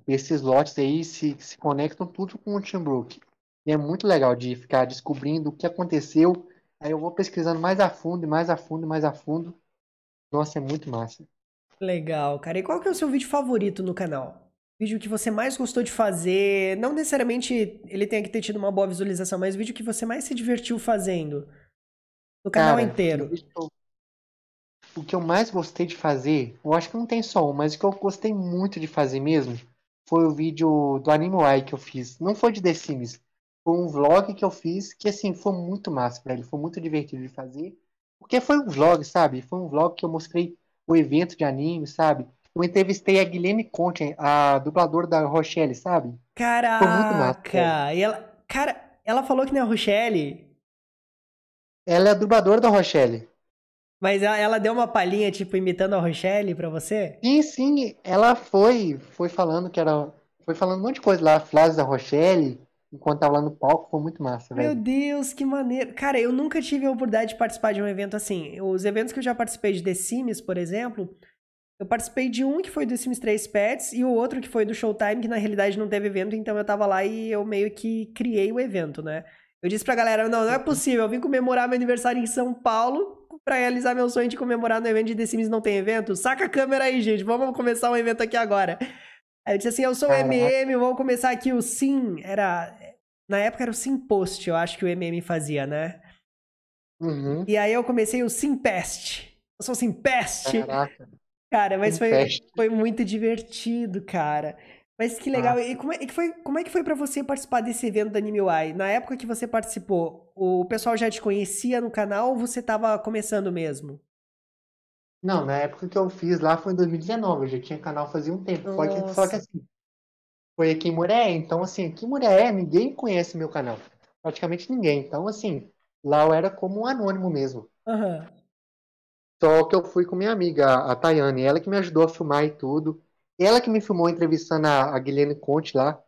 esses lotes aí se, se conectam tudo com o Twin Brook. E é muito legal de ficar descobrindo o que aconteceu. Aí eu vou pesquisando mais a fundo, e mais a fundo, e mais a fundo. Nossa, é muito massa. Legal, cara. E qual que é o seu vídeo favorito no canal? Vídeo que você mais gostou de fazer? Não necessariamente ele tenha que ter tido uma boa visualização, mas vídeo que você mais se divertiu fazendo no canal Cara, inteiro. o que eu- mais gostei de fazer, eu acho que não tem só um, mas o que eu gostei muito de fazer mesmo foi o vídeo do Anime Eye que eu fiz. Não foi de The Sims, foi um vlog que eu fiz que assim foi muito massa, velho. Foi muito divertido de fazer. Porque foi um vlog, sabe? Foi um vlog que eu mostrei o evento de anime, sabe? Eu entrevistei a Guilherme Conte, a dubladora da Rochelle, sabe? muito massa, Caraca! E ela, cara, ela falou que não é a Rochelle, Ela é a dubladora da Rochelle. mas ela, ela deu uma palhinha, tipo, imitando a Rochelle pra você? Sim, sim, ela foi, foi falando que era, foi falando um monte de coisa lá, frases da Rochelle, enquanto tava lá no palco, foi muito massa, Meu velho. Deus, que maneiro. Cara, eu nunca tive a oportunidade de participar de um evento assim. Os eventos que eu já participei de The Sims, por exemplo, eu participei de um que foi do Sims 3 Pets e o outro que foi do Showtime, que na realidade não teve evento, então eu tava lá e eu meio que criei o evento, né? Eu disse pra galera, não, não é possível, eu vim comemorar meu aniversário em São Paulo pra realizar meu sonho de comemorar no evento de The Sims não tem evento. Saca a câmera aí, gente, vamos começar um evento aqui agora. Aí eu disse assim, eu sou o. MM, vamos começar aqui o Sim, era... Na época era o Sim Post, eu acho que o MM fazia, né? Uhum. E aí eu comecei o Simpest. Eu sou o Simpest. Caraca. Cara, mas foi, Simpest. foi muito divertido, cara. Mas que legal. E como é, e que foi, como é que foi pra você participar desse evento da Anime UI? Na época que você participou, o pessoal já te conhecia no canal ou você tava começando mesmo? Não, na época que eu fiz lá foi em 2019, eu já tinha canal fazia um tempo, só que, só que assim, foi aqui em Muré, então assim, aqui em Muré ninguém conhece meu canal, praticamente ninguém, então assim, lá eu era como um anônimo mesmo. Aham. Só que eu fui com minha amiga, a Tayane, ela que me ajudou a filmar e tudo. Ela que me filmou entrevistando a, a Guilherme Conte lá.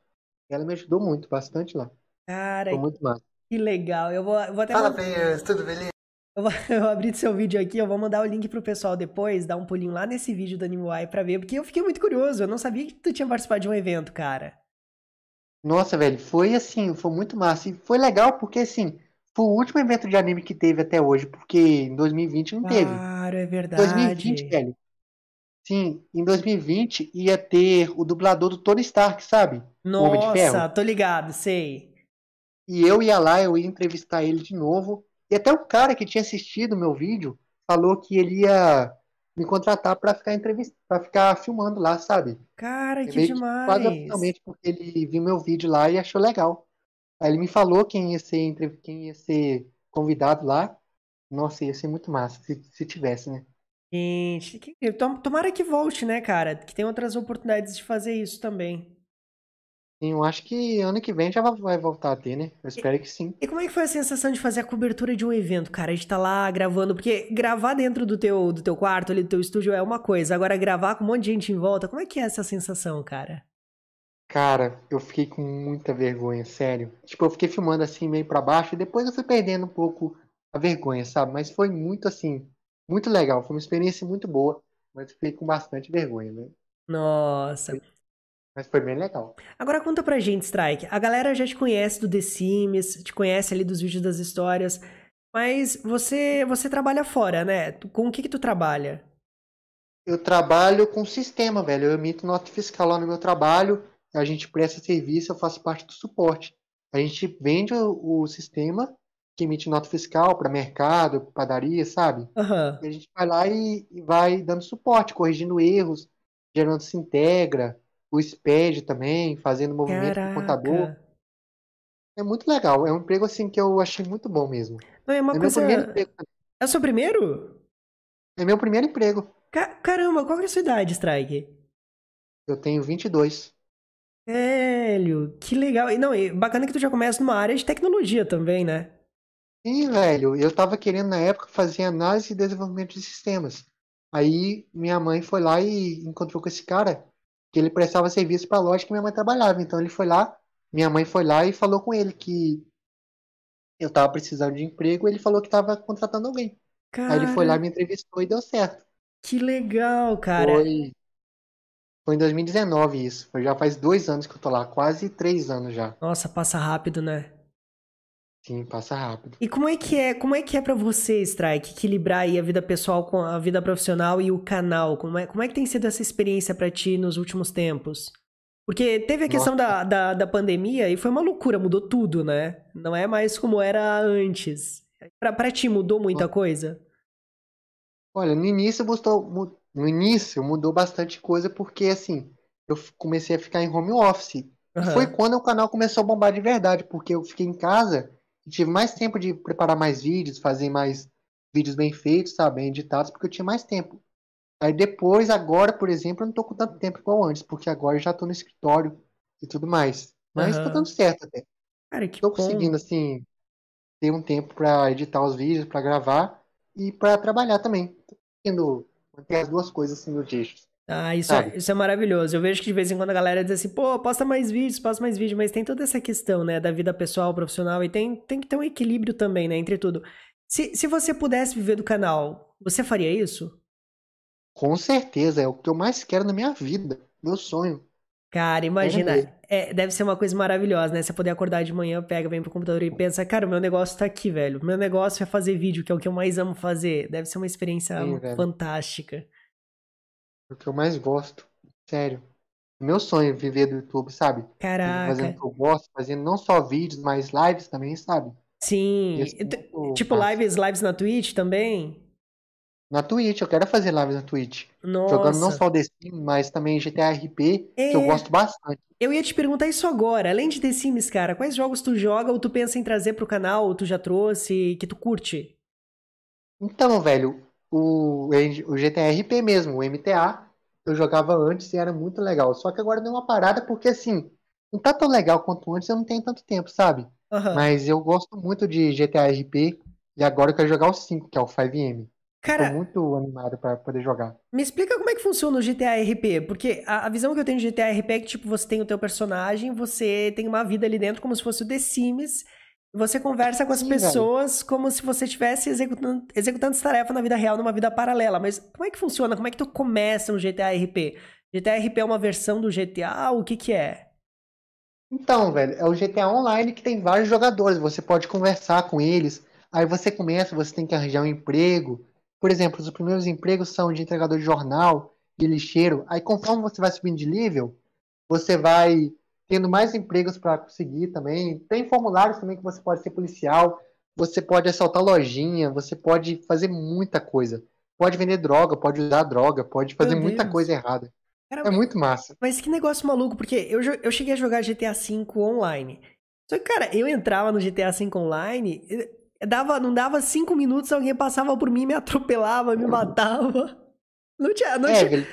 Ela me ajudou muito, bastante lá. Cara, Foi muito massa. que legal. Eu vou, eu vou até Fala, players, tudo beleza? Eu vou, eu abrir seu vídeo aqui, eu vou mandar o link pro pessoal depois, dar um pulinho lá nesse vídeo da Anime UI pra ver, porque eu fiquei muito curioso. Eu não sabia que tu tinha participado de um evento, cara. Nossa, velho, foi assim, foi muito massa. E foi legal porque, assim, foi o último evento de anime que teve até hoje, porque em 2020 não teve. Claro, é verdade. 2020, velho. Sim, em 2020 ia ter o dublador do Tony Stark, sabe? Nossa, tô ligado, sei. E eu ia lá, eu ia entrevistar ele de novo. E até o cara que tinha assistido meu vídeo falou que ele ia me contratar pra ficar entrevist... para ficar filmando lá, sabe? Cara, que Meio que Quase demais. oficialmente porque ele viu meu vídeo lá e achou legal. Aí ele me falou quem ia ser, quem ia ser convidado lá. Nossa, ia ser muito massa se, se tivesse, né? Gente, que- tom- tomara que volte, né, cara? Que tem outras oportunidades de fazer isso também. Sim, eu acho que ano que vem já vai- voltar a ter, né? Eu espero que sim. E como é que foi a sensação de fazer a cobertura de um evento, cara? A gente tá lá gravando, porque gravar dentro do teu, do teu quarto, ali do teu estúdio é uma coisa, agora gravar com um monte de gente em volta, como é que é essa sensação, cara? Cara, eu fiquei com muita vergonha, sério. Tipo, eu fiquei filmando assim meio pra baixo e depois eu fui perdendo um pouco a vergonha, sabe? Mas foi muito assim, muito legal. Foi uma experiência muito boa, mas fiquei com bastante vergonha, né? Nossa. Mas foi bem legal. Agora conta pra gente, Strike. A galera já te conhece do The Sims, te conhece ali dos vídeos das histórias, mas você você trabalha fora, né? Com o que que tu trabalha? Eu trabalho com sistema, velho. Eu emito nota fiscal lá no meu trabalho, a gente presta serviço, eu faço parte do suporte. A gente vende o, o sistema que emite nota fiscal para mercado, padaria, sabe? Aham. E a gente vai lá e, e vai dando suporte, corrigindo erros, gerando se integra, o SPED também, fazendo movimento com o contador. Caraca. É muito legal. É um emprego assim que eu achei muito bom mesmo. Não, é uma É meu coisa. É o seu primeiro? É meu primeiro emprego. Ca- Caramba, qual que é a sua idade, Strike? Eu tenho 22. Velho, que legal. E não, e bacana que tu já começa numa área de tecnologia também, né? Sim, velho, eu tava querendo na época fazer análise e desenvolvimento de sistemas. Aí minha mãe foi lá e encontrou com esse cara, que ele prestava serviço para a loja que minha mãe trabalhava. Então ele foi lá, minha mãe foi lá e falou com ele que eu tava precisando de emprego, ele falou que tava contratando alguém. Aí ele foi lá, Cara, me entrevistou e deu certo. que legal, cara. Foi, foi em 2019 isso. Foi, já faz dois anos que eu tô lá, quase três anos já. Nossa, passa rápido, né? Sim, passa rápido. E como é que é, como é que é para você, Strike, equilibrar aí a vida pessoal com a vida profissional e o canal? Como é, como é que tem sido essa experiência pra ti nos últimos tempos? Porque teve a questão da, da, da pandemia e foi uma loucura, mudou tudo, né? Não é mais como era antes. Pra, pra ti mudou muita coisa? Olha, no início mudou, mu- no início mudou bastante coisa porque assim, eu comecei a ficar em home office. Aham. foi quando o canal começou a bombar de verdade, porque eu fiquei em casa tive mais tempo de preparar mais vídeos, fazer mais vídeos bem feitos, sabe, bem editados, porque eu tinha mais tempo. Aí depois, agora, por exemplo, eu não tô com tanto tempo igual antes, porque agora eu já tô no escritório e tudo mais. Mas tá Aham. dando certo até. Cara, que Tô bom. conseguindo, assim, ter um tempo pra editar os vídeos, pra gravar e pra trabalhar também. Tô conseguindo manter as duas coisas assim nos eixos. Ah, isso é, isso é maravilhoso. Eu vejo que de vez em quando a galera diz assim, pô, posta mais vídeos, posta mais vídeo, mas tem toda essa questão, né, da vida pessoal, profissional, e tem, tem que ter um equilíbrio também, né, entre tudo. Se, se você pudesse viver do canal, você faria isso? Com certeza, é o que eu mais quero na minha vida. Meu sonho. Cara, imagina, é, deve ser uma coisa maravilhosa, né? Você poder acordar de manhã, pega, vem pro computador e pensa, cara, o meu negócio tá aqui, velho. O meu negócio é fazer vídeo, que é o que eu mais amo fazer. Deve ser uma experiência Sim, velho. É o que eu mais gosto. Sério. Meu sonho é viver do YouTube, sabe? Fazendo o Caraca. que eu gosto, fazendo não só vídeos, mas lives também, sabe? Sim. Muito Tipo, lives, lives na Twitch também? Na Twitch, eu quero fazer lives na Twitch. Jogando não Nossa. só o The Sims, mas também GTA RP, que eu É. gosto bastante. Eu ia te perguntar isso agora. Além de The Sims, cara, quais jogos tu joga ou tu pensa em trazer pro canal, ou tu já trouxe, que tu curte? Então, velho, o, o GTA RP mesmo, o MTA, eu jogava antes e era muito legal. Só que agora deu uma parada porque, assim, não tá tão legal quanto antes, eu não tenho tanto tempo, sabe? Aham. Mas eu gosto muito de GTA RP e agora eu quero jogar o 5, que é o 5M. Tô Cara, muito animado pra poder jogar. me explica como é que funciona o GTA RP, porque a, a visão que eu tenho de GTA RP é que, tipo, você tem o teu personagem, você tem uma vida ali dentro como se fosse o The Sims, você conversa com as Sim, velho. pessoas como se você estivesse executando, executando essa tarefa na vida real, numa vida paralela. Mas como é que funciona? Como é que tu começa um GTA RP? GTA RP é uma versão do GTA? O que que é? Então, velho, é o GTA Online que tem vários jogadores, você pode conversar com eles. Aí você começa, você tem que arranjar um emprego. Por exemplo, os primeiros empregos são de entregador de jornal, de lixeiro. Aí conforme você vai subindo de nível, você vai tendo mais empregos para conseguir também. Tem formulários também que você pode ser policial, você pode assaltar lojinha, você pode fazer muita coisa. Pode vender droga, pode usar droga, pode fazer muita coisa errada. Cara, É muito massa. Mas que negócio maluco, porque eu, eu cheguei a jogar GTA V online. Só que, cara, eu entrava no GTA V online, dava, não dava cinco minutos, alguém passava por mim, me atropelava, me matava. Não tinha, não é, tinha,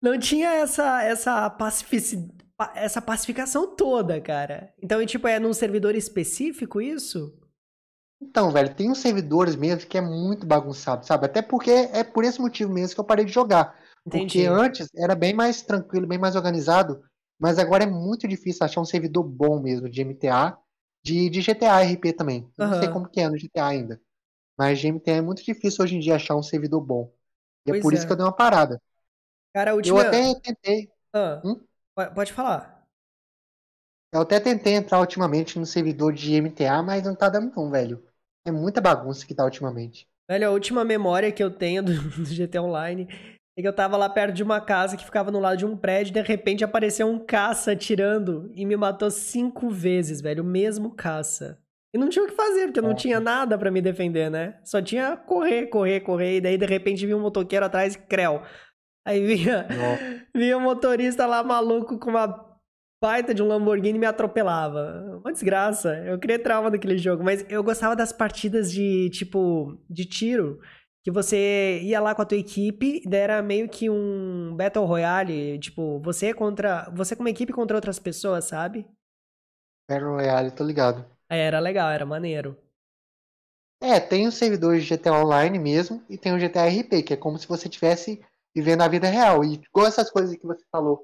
não tinha essa, essa, pacific, essa pacificação toda, cara. Então, tipo, é num servidor específico isso? Então, velho, tem uns servidores mesmo que é muito bagunçado, sabe? Até porque é por esse motivo mesmo que eu parei de jogar. Entendi. Porque antes era bem mais tranquilo, bem mais organizado, mas agora é muito difícil achar um servidor bom mesmo de MTA, de, de GTA RP também. Uhum. não sei como que é no GTA ainda. Mas de MTA é muito difícil hoje em dia achar um servidor bom. E é pois é por é. isso que eu dei uma parada. Cara, a última... Eu até tentei. Ah, hum? Pode falar. Eu até tentei entrar ultimamente no servidor de MTA, mas não tá dando não, velho. É muita bagunça que tá ultimamente. Velho, a última memória que eu tenho do, do GTA Online é que eu tava lá perto de uma casa que ficava no lado de um prédio, e de repente apareceu um caça atirando e me matou cinco vezes, velho. O mesmo caça. E não tinha o que fazer, porque não tinha nada para me defender, né? Só tinha correr, correr, correr. E daí, de repente, vi um motoqueiro atrás e creu. Aí vinha, vinha um motorista lá maluco com uma baita de um Lamborghini me atropelava. Uma desgraça. Eu criei trauma daquele jogo, mas eu gostava das partidas de tipo de tiro que você ia lá com a tua equipe, daí era meio que um Battle Royale, tipo, você contra, você como equipe contra outras pessoas, sabe? Battle Royale, tô ligado. É, era legal, era maneiro. É, tem os servidores de GTA Online mesmo e tem o GTA RP, que é como se você tivesse vivendo a vida real. E com essas coisas que você falou,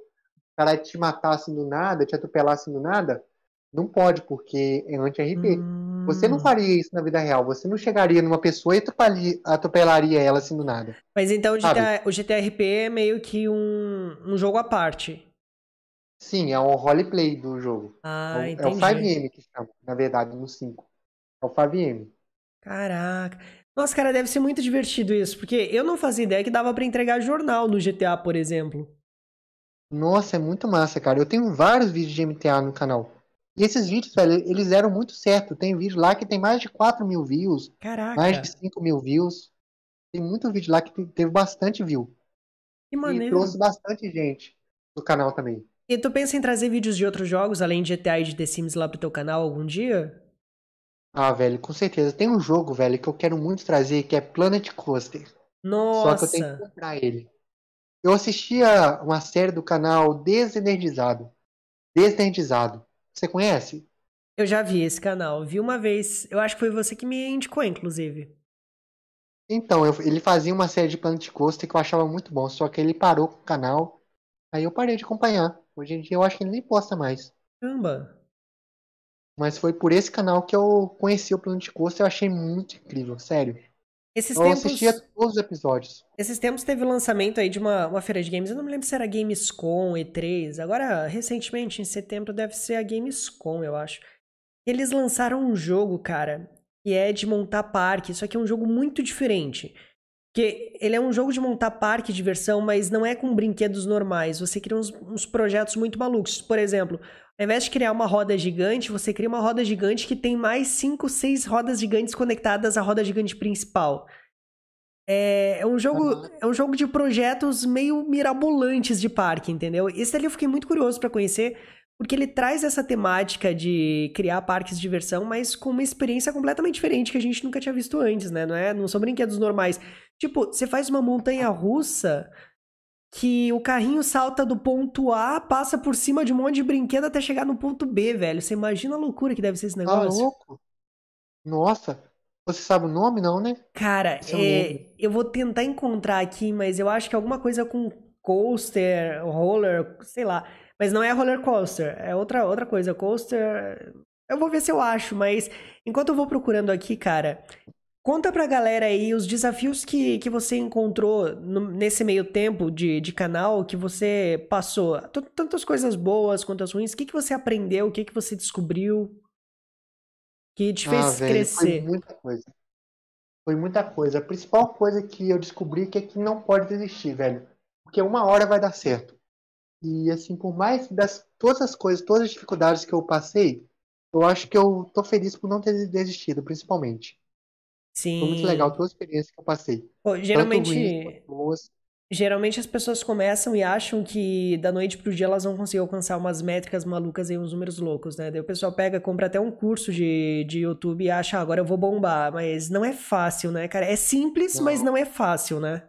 cara te matar assim do nada, te atropelar assim do nada, não pode, porque é anti-RP. Hum. Você não faria isso na vida real. Você não chegaria numa pessoa e atropelaria ela assim do nada. Mas então o, GTA, o GTRP é meio que um, um jogo à parte. Sim, é o roleplay do jogo. Ah, é, entendi. É o 5M que chama, na verdade, no 5. É o 5M. Caraca. Nossa, cara, deve ser muito divertido isso, porque eu não fazia ideia que dava para entregar jornal no GTA, por exemplo. Nossa, é muito massa, cara. Eu tenho vários vídeos de MTA no canal. E esses vídeos, velho, eles eram muito certo. Tem vídeo lá que tem mais de 4 mil views. Caraca. Mais de 5 mil views. Tem muito vídeo lá que teve bastante view. Que maneiro. E trouxe bastante gente no canal também. E tu pensa em trazer vídeos de outros jogos, além de GTA e de The Sims lá pro teu canal algum dia? Ah, velho, com certeza. Tem um jogo, velho, que eu quero muito trazer, que é Planet Coaster. Nossa. Só que eu tenho que comprar ele. Eu assistia uma série do canal Desenergizado. Desenergizado. Você conhece? Eu já vi esse canal. Vi uma vez. Eu acho que foi você que me indicou, inclusive. Então, eu, ele fazia uma série de Planet Coaster que eu achava muito bom. Só que ele parou com o canal. Aí eu parei de acompanhar. Hoje em dia eu acho que ele nem posta mais. Caramba. Mas foi por esse canal que eu conheci o Planet Coaster e eu achei muito incrível, sério. Esses eu tempos, assistia todos os episódios. Esses tempos teve o lançamento aí de uma, uma feira de games. Eu não me lembro se era Gamescom, E3. Agora, recentemente, em setembro, deve ser a Gamescom, eu acho. Eles lançaram um jogo, cara, que é de montar parque. Só que é um jogo muito diferente. Porque ele é um jogo de montar parque de diversão, mas não é com brinquedos normais. Você cria uns, uns projetos muito malucos. Por exemplo, ao invés de criar uma roda gigante, você cria uma roda gigante que tem mais 5, 6 rodas gigantes conectadas à roda gigante principal. É, é, um jogo, uhum. é um jogo de projetos meio mirabolantes de parque, entendeu? Esse ali eu fiquei muito curioso para conhecer, porque ele traz essa temática de criar parques de diversão, mas com uma experiência completamente diferente que a gente nunca tinha visto antes, né? Não, é, não são brinquedos normais. Tipo, você faz uma montanha russa que o carrinho salta do ponto A, passa por cima de um monte de brinquedo até chegar no ponto B, velho. Você imagina a loucura que deve ser esse tá negócio? Tá louco? Nossa, você sabe o nome, não, né? Cara, é, eu vou tentar encontrar aqui, mas eu acho que é alguma coisa com coaster, roller, sei lá. Mas não é roller coaster, é outra, outra coisa. Coaster. Eu vou ver se eu acho, mas enquanto eu vou procurando aqui, cara, Conta pra galera aí os desafios que, que você encontrou no, nesse meio tempo de, de canal que você passou. Tantas coisas boas quanto as ruins. O que, que você aprendeu? O que, que você descobriu? Que te fez ah, velho, crescer? Foi muita coisa. Foi muita coisa. A principal coisa que eu descobri é que não pode desistir, velho. Porque uma hora vai dar certo. E assim, por mais das todas as coisas, todas as dificuldades que eu passei, eu acho que eu tô feliz por não ter desistido, principalmente. Sim. Foi muito legal toda a experiência que eu passei. Pô, geralmente, geralmente as pessoas começam e acham que da noite pro dia elas vão conseguir alcançar umas métricas malucas e uns números loucos, né? Daí o pessoal pega, compra até um curso de, de YouTube e acha, ah, agora eu vou bombar. Mas não é fácil, né, cara? É simples, não. mas não é fácil, né?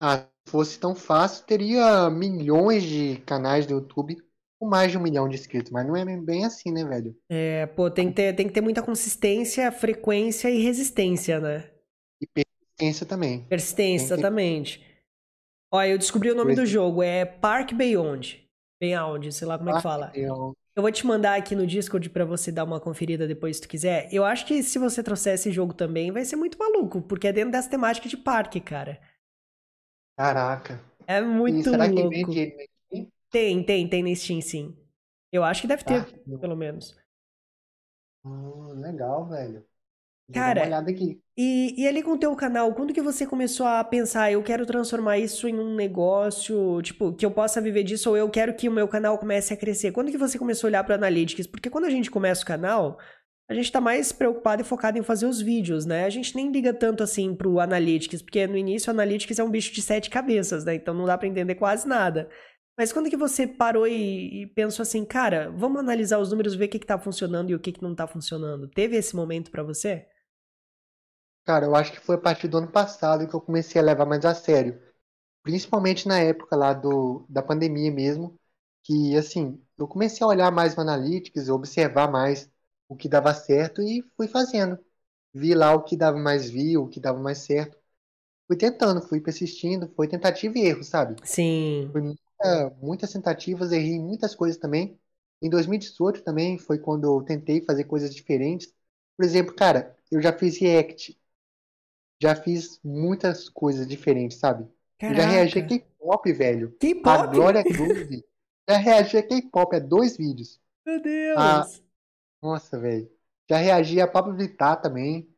Ah, fosse tão fácil, teria milhões de canais do YouTube com mais de um milhão de inscritos, mas não é bem assim, né, velho? É, pô, tem que ter, tem que ter muita consistência, frequência e resistência, né? E persistência também. Persistência, Tem que- exatamente. Ó, eu descobri o nome do jogo, é Park Beyond. Beyond, sei lá como é que fala. Eu- Eu vou te mandar aqui no Discord pra você dar uma conferida depois se tu quiser. Eu acho que se você trouxer esse jogo também, vai ser muito maluco, porque é dentro dessa temática de parque, cara. Caraca. É E muito será que louco. vende ele? Tem, tem, tem na Steam, sim. Eu acho que deve ter, Ah, pelo menos. hum, legal, velho. Vou Cara. E, e ali com o teu canal, quando que você começou a pensar, eu quero transformar isso em um negócio, tipo, que eu possa viver disso, ou eu quero que o meu canal comece a crescer? Quando que você começou a olhar para Analytics? Porque quando a gente começa o canal, a gente tá mais preocupado e focado em fazer os vídeos, né? A gente nem liga tanto assim pro Analytics, porque no início o Analytics é um bicho de sete cabeças, né? Então não dá para entender quase nada. Mas quando que você parou e, e pensou assim, cara, vamos analisar os números, ver o que que tá funcionando e o que que não tá funcionando? Teve esse momento para você? Cara, eu acho que foi a partir do ano passado que eu comecei a levar mais a sério. Principalmente na época lá do, da pandemia mesmo, que assim, eu comecei a olhar mais no Analytics, observar mais o que dava certo e fui fazendo. Vi lá o que dava mais view, o que dava mais certo. Fui tentando, fui persistindo, foi tentativa e erro, sabe? Sim. Foi muita- muitas tentativas, errei em muitas coisas também. Em 2018 também foi quando eu tentei fazer coisas diferentes. Por exemplo, cara, eu já fiz React. Já fiz muitas coisas diferentes, sabe? Eu já reagi a. K-pop, velho. A K-pop? Glória Groove. Já reagi a K-pop, é dois vídeos. Meu Deus! Ah, Nossa, velho. Já reagi a Pablo Vittar também.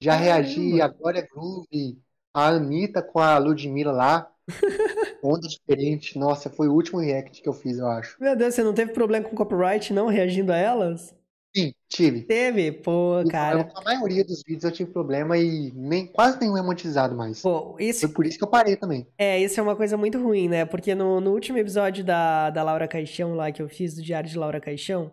Já reagi Caramba. a Glória Groove, a Anitta com a Ludmilla lá. Onda diferente. Nossa, foi o último react que eu fiz, eu acho. Meu Deus, você não teve problema com copyright não reagindo a elas? Sim, tive. Teve? Pô, Tive cara. a maioria dos vídeos eu tive problema e nem, quase nenhum é monetizado mais. Pô, isso, Foi por isso que eu parei também. é, isso é uma coisa muito ruim, né? Porque no, no último episódio da, da Laura Caixão lá que eu fiz, do Diário de Laura Caixão,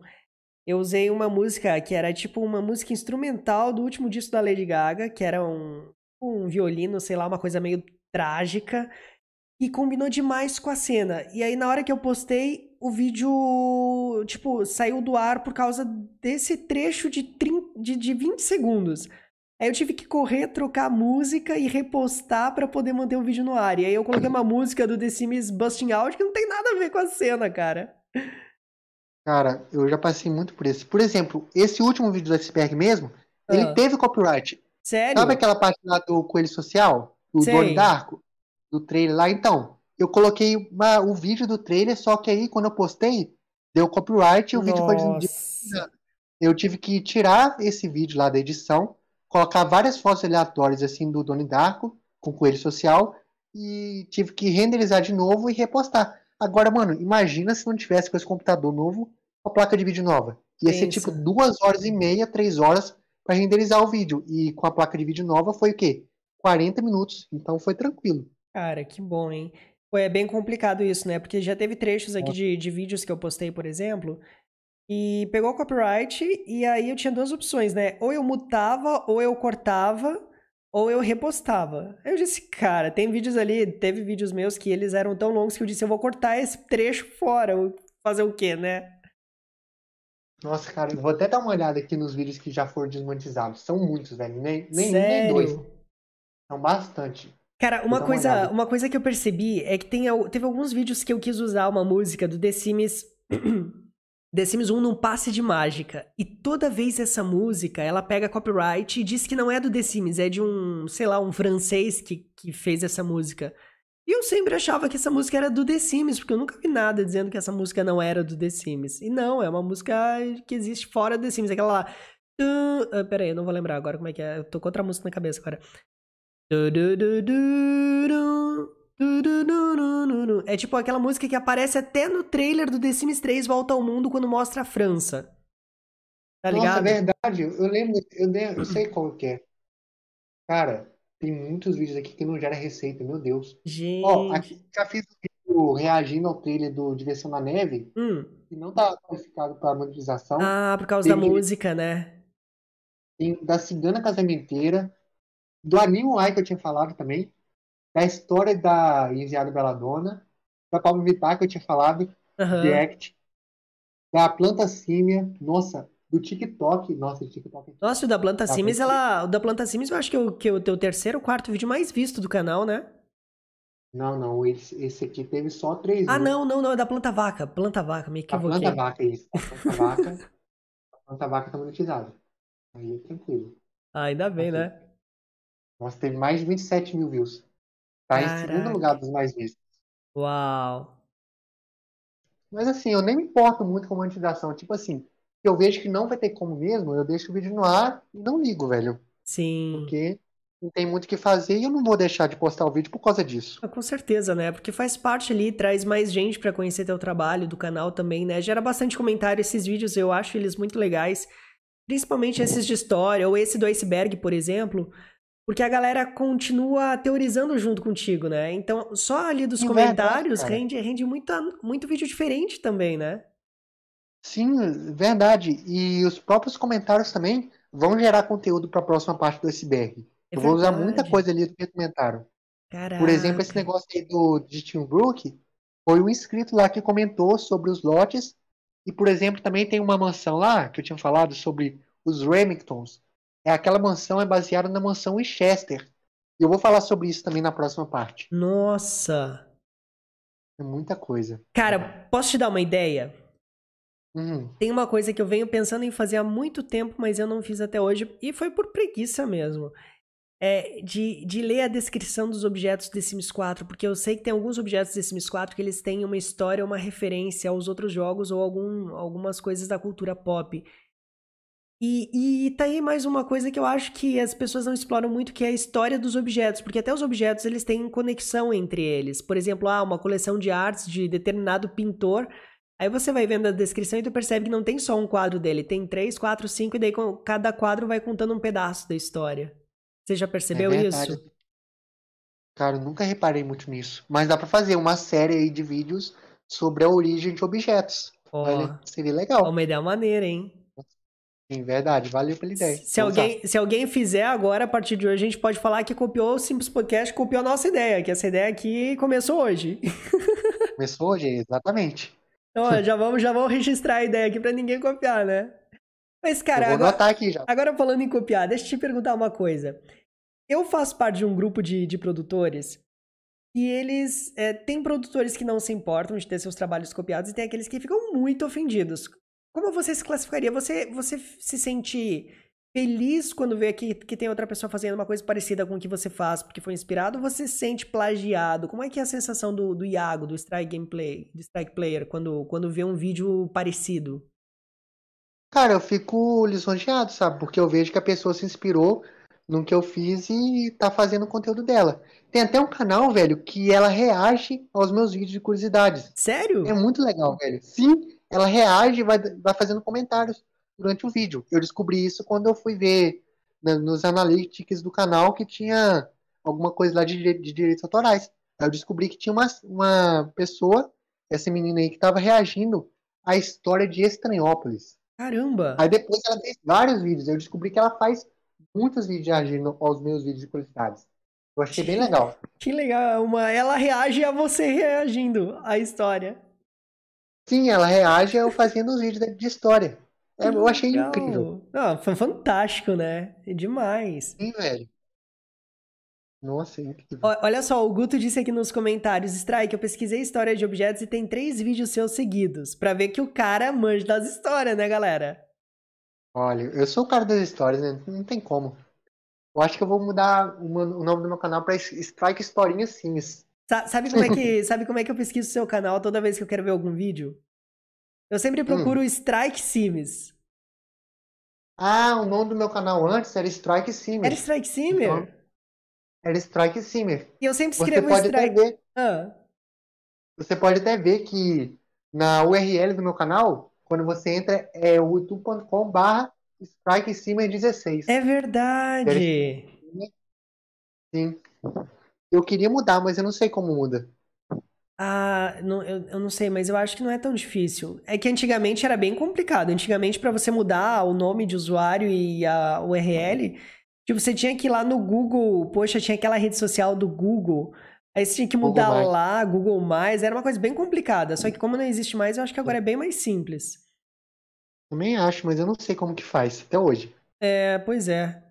eu usei uma música que era tipo uma música instrumental do último disco da Lady Gaga, que era um, um violino, sei lá, uma coisa meio trágica, e combinou demais com a cena. E aí, na hora que eu postei, o vídeo, tipo, saiu do ar por causa desse trecho de, 30, de, de 20 segundos. Aí eu tive que correr, trocar a música e repostar pra poder manter o vídeo no ar. E aí eu coloquei uma música do The Sims Busting Out que não tem nada a ver com a cena, cara. Cara, eu já passei muito por isso. Por exemplo, esse último vídeo do Iceberg mesmo, ele Ah. teve copyright. Sério? Sabe aquela parte lá do Coelho Social? Do Sei. Donnie Darko? Do trailer lá? Então, eu coloquei uma- o vídeo do trailer, só que aí quando eu postei, deu copyright e o vídeo foi Nossa. Eu tive que tirar esse vídeo lá da edição, colocar várias fotos aleatórias assim do Donnie Darko com coelho social e tive que renderizar de novo e repostar. Agora, mano, imagina se não tivesse com esse computador novo, a placa de vídeo nova. Ia ser Pensa. tipo duas horas e meia, três horas para renderizar o vídeo. E com a placa de vídeo nova foi o quê? 40 minutos. Então foi tranquilo. Cara, que bom, hein? Pô, é bem complicado isso, né? Porque já teve trechos aqui de, de vídeos que eu postei, por exemplo, e pegou copyright, e aí eu tinha duas opções, né? Ou eu mutava, ou eu cortava, ou eu repostava. Aí eu disse, cara, tem vídeos ali, teve vídeos meus que eles eram tão longos que eu disse, eu vou cortar esse trecho fora. Fazer o quê, né? Nossa, cara, eu vou até dar uma olhada aqui nos vídeos que já foram desmonetizados. São muitos, velho. Nem, nem um, nem Sério? dois. São bastante. Cara, uma coisa, olhada. uma coisa que eu percebi é que tem, teve alguns vídeos que eu quis usar uma música do The Sims, The Sims 1 num passe de mágica. E toda vez essa música, ela pega copyright e diz que não é do The Sims, é de um, sei lá, um francês que, que fez essa música. E eu sempre achava que essa música era do The Sims, porque eu nunca vi nada dizendo que essa música não era do The Sims. E não, é uma música que existe fora do The Sims, aquela lá. Pera aí, eu não vou lembrar agora como é que é. Eu tô com outra música na cabeça agora. É tipo aquela música que aparece até no trailer do The Sims 3 Volta ao Mundo quando mostra a França. Tá Nossa, ligado? é verdade. Eu lembro, eu, lembro, eu sei qual que é. Cara, tem muitos vídeos aqui que não gera receita, meu Deus. Ó, Gente. aqui já fiz um vídeo reagindo ao trailer do Diversão na Neve Hum. e não tá qualificado para monetização. Ah, por causa da Tem- música, né? Tem da Cigana Casamenteira, do Animo Ai que eu tinha falado também. da história da Enviada Beladona, da Pablo Vittar, que eu tinha falado, Aham. React, da Planta Símia, nossa, do TikTok, nossa, TikTok. Nossa, o da Planta Tá, Sims, porque- ela. O da Planta Sims eu acho que é o, que é o teu terceiro ou quarto vídeo mais visto do canal, né? Não, não, esse, esse aqui teve só três Ah, views. não, não, não, é da Planta Vaca. Planta Vaca, me A equivoquei. planta vaca, isso. A planta vaca, a planta vaca tá monetizada. Aí é tranquilo. Ah, ainda bem, Aqui. né? Nossa, teve mais de 27 mil views. Tá em Caraca. segundo lugar dos mais vistos. Uau. Mas assim, eu nem me importo muito com monetização. Tipo assim, eu vejo que não vai ter como mesmo, eu deixo o vídeo no ar e não ligo, velho. Sim. Porque não tem muito o que fazer e eu não vou deixar de postar o vídeo por causa disso. Ah, Com certeza, né? Porque faz parte ali, traz mais gente pra conhecer teu trabalho, do canal também, né? Gera bastante comentário esses vídeos, eu acho eles muito legais. Principalmente esses de história, ou esse do iceberg, por exemplo. Porque a galera continua teorizando junto contigo, né? Então, só ali dos É verdade, comentários cara. rende, rende muita, muito vídeo diferente também, né? Sim, verdade. E os próprios comentários também vão gerar conteúdo para a próxima parte do iceberg. É eu vou usar muita verdade. coisa ali do que comentaram. Por exemplo, esse Caraca. negócio aí do de Steambrook, foi um inscrito lá que comentou sobre os lotes. E, por exemplo, também tem uma mansão lá, que eu tinha falado sobre os Remingtons. É aquela mansão é baseada na mansão Winchester. E eu vou falar sobre isso também na próxima parte. Nossa. É muita coisa. Cara, posso te dar uma ideia? Uhum. Tem uma coisa que eu venho pensando em fazer há muito tempo, mas eu não fiz até hoje, e foi por preguiça mesmo. É de, de ler a descrição dos objetos de Sims 4, porque eu sei que tem alguns objetos de Sims 4 que eles têm uma história, uma referência aos outros jogos ou algum, algumas coisas da cultura pop. E, e tá aí mais uma coisa que eu acho que as pessoas não exploram muito, que é a história dos objetos, porque até os objetos eles têm conexão entre eles. Por exemplo, ah, uma coleção de artes de determinado pintor, Aí você vai vendo a descrição e tu percebe que não tem só um quadro dele, tem três, quatro, cinco, e daí cada quadro vai contando um pedaço da história. Você já percebeu É isso? Cara, nunca reparei muito nisso. Mas dá pra fazer uma série aí de vídeos sobre a origem de objetos. Ó, Olha, seria legal. uma ideia maneira, hein? Sim, verdade. Valeu pela ideia. Se Vou usar. alguém, se alguém fizer agora, a partir de hoje, a gente pode falar que copiou o Simples Podcast, copiou a nossa ideia, que essa ideia aqui começou hoje. Começou hoje, exatamente. Então, ó, já vamos, já vamos registrar a ideia aqui pra ninguém copiar, né? Mas, cara, eu vou agora, aqui já. Agora falando em copiar, deixa eu te perguntar uma coisa. Eu faço parte de um grupo de, de produtores e eles. É, tem produtores que não se importam de ter seus trabalhos copiados e tem aqueles que ficam muito ofendidos. Como você se classificaria? Você, você se sente feliz quando vê que, que tem outra pessoa fazendo uma coisa parecida com o que você faz porque foi inspirado? Ou você se sente plagiado? Como é que é a sensação do, do Iago, do Strike Gameplay, do Strike Player, quando, quando vê um vídeo parecido? Cara, eu fico lisonjeado, sabe? Porque eu vejo que a pessoa se inspirou no que eu fiz e tá fazendo o conteúdo dela. Tem até um canal, velho, que ela reage aos meus vídeos de curiosidades. Sério? É muito legal, velho. Sim, ela reage e vai, vai fazendo comentários durante o vídeo. Eu descobri isso quando eu fui ver né, nos analytics do canal que tinha alguma coisa lá de, de direitos autorais. Aí eu descobri que tinha uma, uma pessoa, essa menina aí, que estava reagindo à história de Estranhópolis. Caramba! Aí depois ela fez vários vídeos. Eu descobri que ela faz muitos vídeos reagindo aos meus vídeos de curiosidades. Eu achei bem legal. Que legal, uma, ela reage a você reagindo à história. Sim, ela reage eu fazendo os vídeos de- história. É, eu achei legal. incrível. Não, foi fantástico, né? É demais. Sim, velho. Nossa, é incrível. Olha só, o Guto disse aqui nos comentários, Strike, eu pesquisei história de objetos e tem três vídeos seus seguidos, pra ver que o cara manja das histórias, né, galera? Olha, eu sou o cara das histórias, né? Não tem como. Eu acho que eu vou mudar o nome do meu canal pra Strike Historinhas Sims. Sa- Sabe como é que, sabe como é que eu pesquiso o seu canal toda vez que eu quero ver algum vídeo? Eu sempre Hum. procuro Strike Sims. Ah, o nome do meu canal antes era Strike Simmer. Era Strike Simmer? Então, Era Strike Simmer. E eu sempre Você escrevo até Strike. ver, Ah, você pode até ver que na URL do meu canal, quando você entra, é o youtube.com barra Strike Simmer 16. é verdade. Sim. Eu queria mudar, mas eu não sei como muda. Ah, não, eu, eu não sei, mas eu acho que não é tão difícil. É que antigamente era bem complicado. Antigamente, para você mudar o nome de usuário e a URL, Tipo, você tinha que ir lá no Google, poxa, tinha aquela rede social do Google. Aí você tinha que mudar Google Mais. lá, Google Mais, era uma coisa bem complicada. Só que como não existe mais, eu acho que agora é bem mais simples. Também acho, mas eu não sei como que faz até hoje. É, pois é.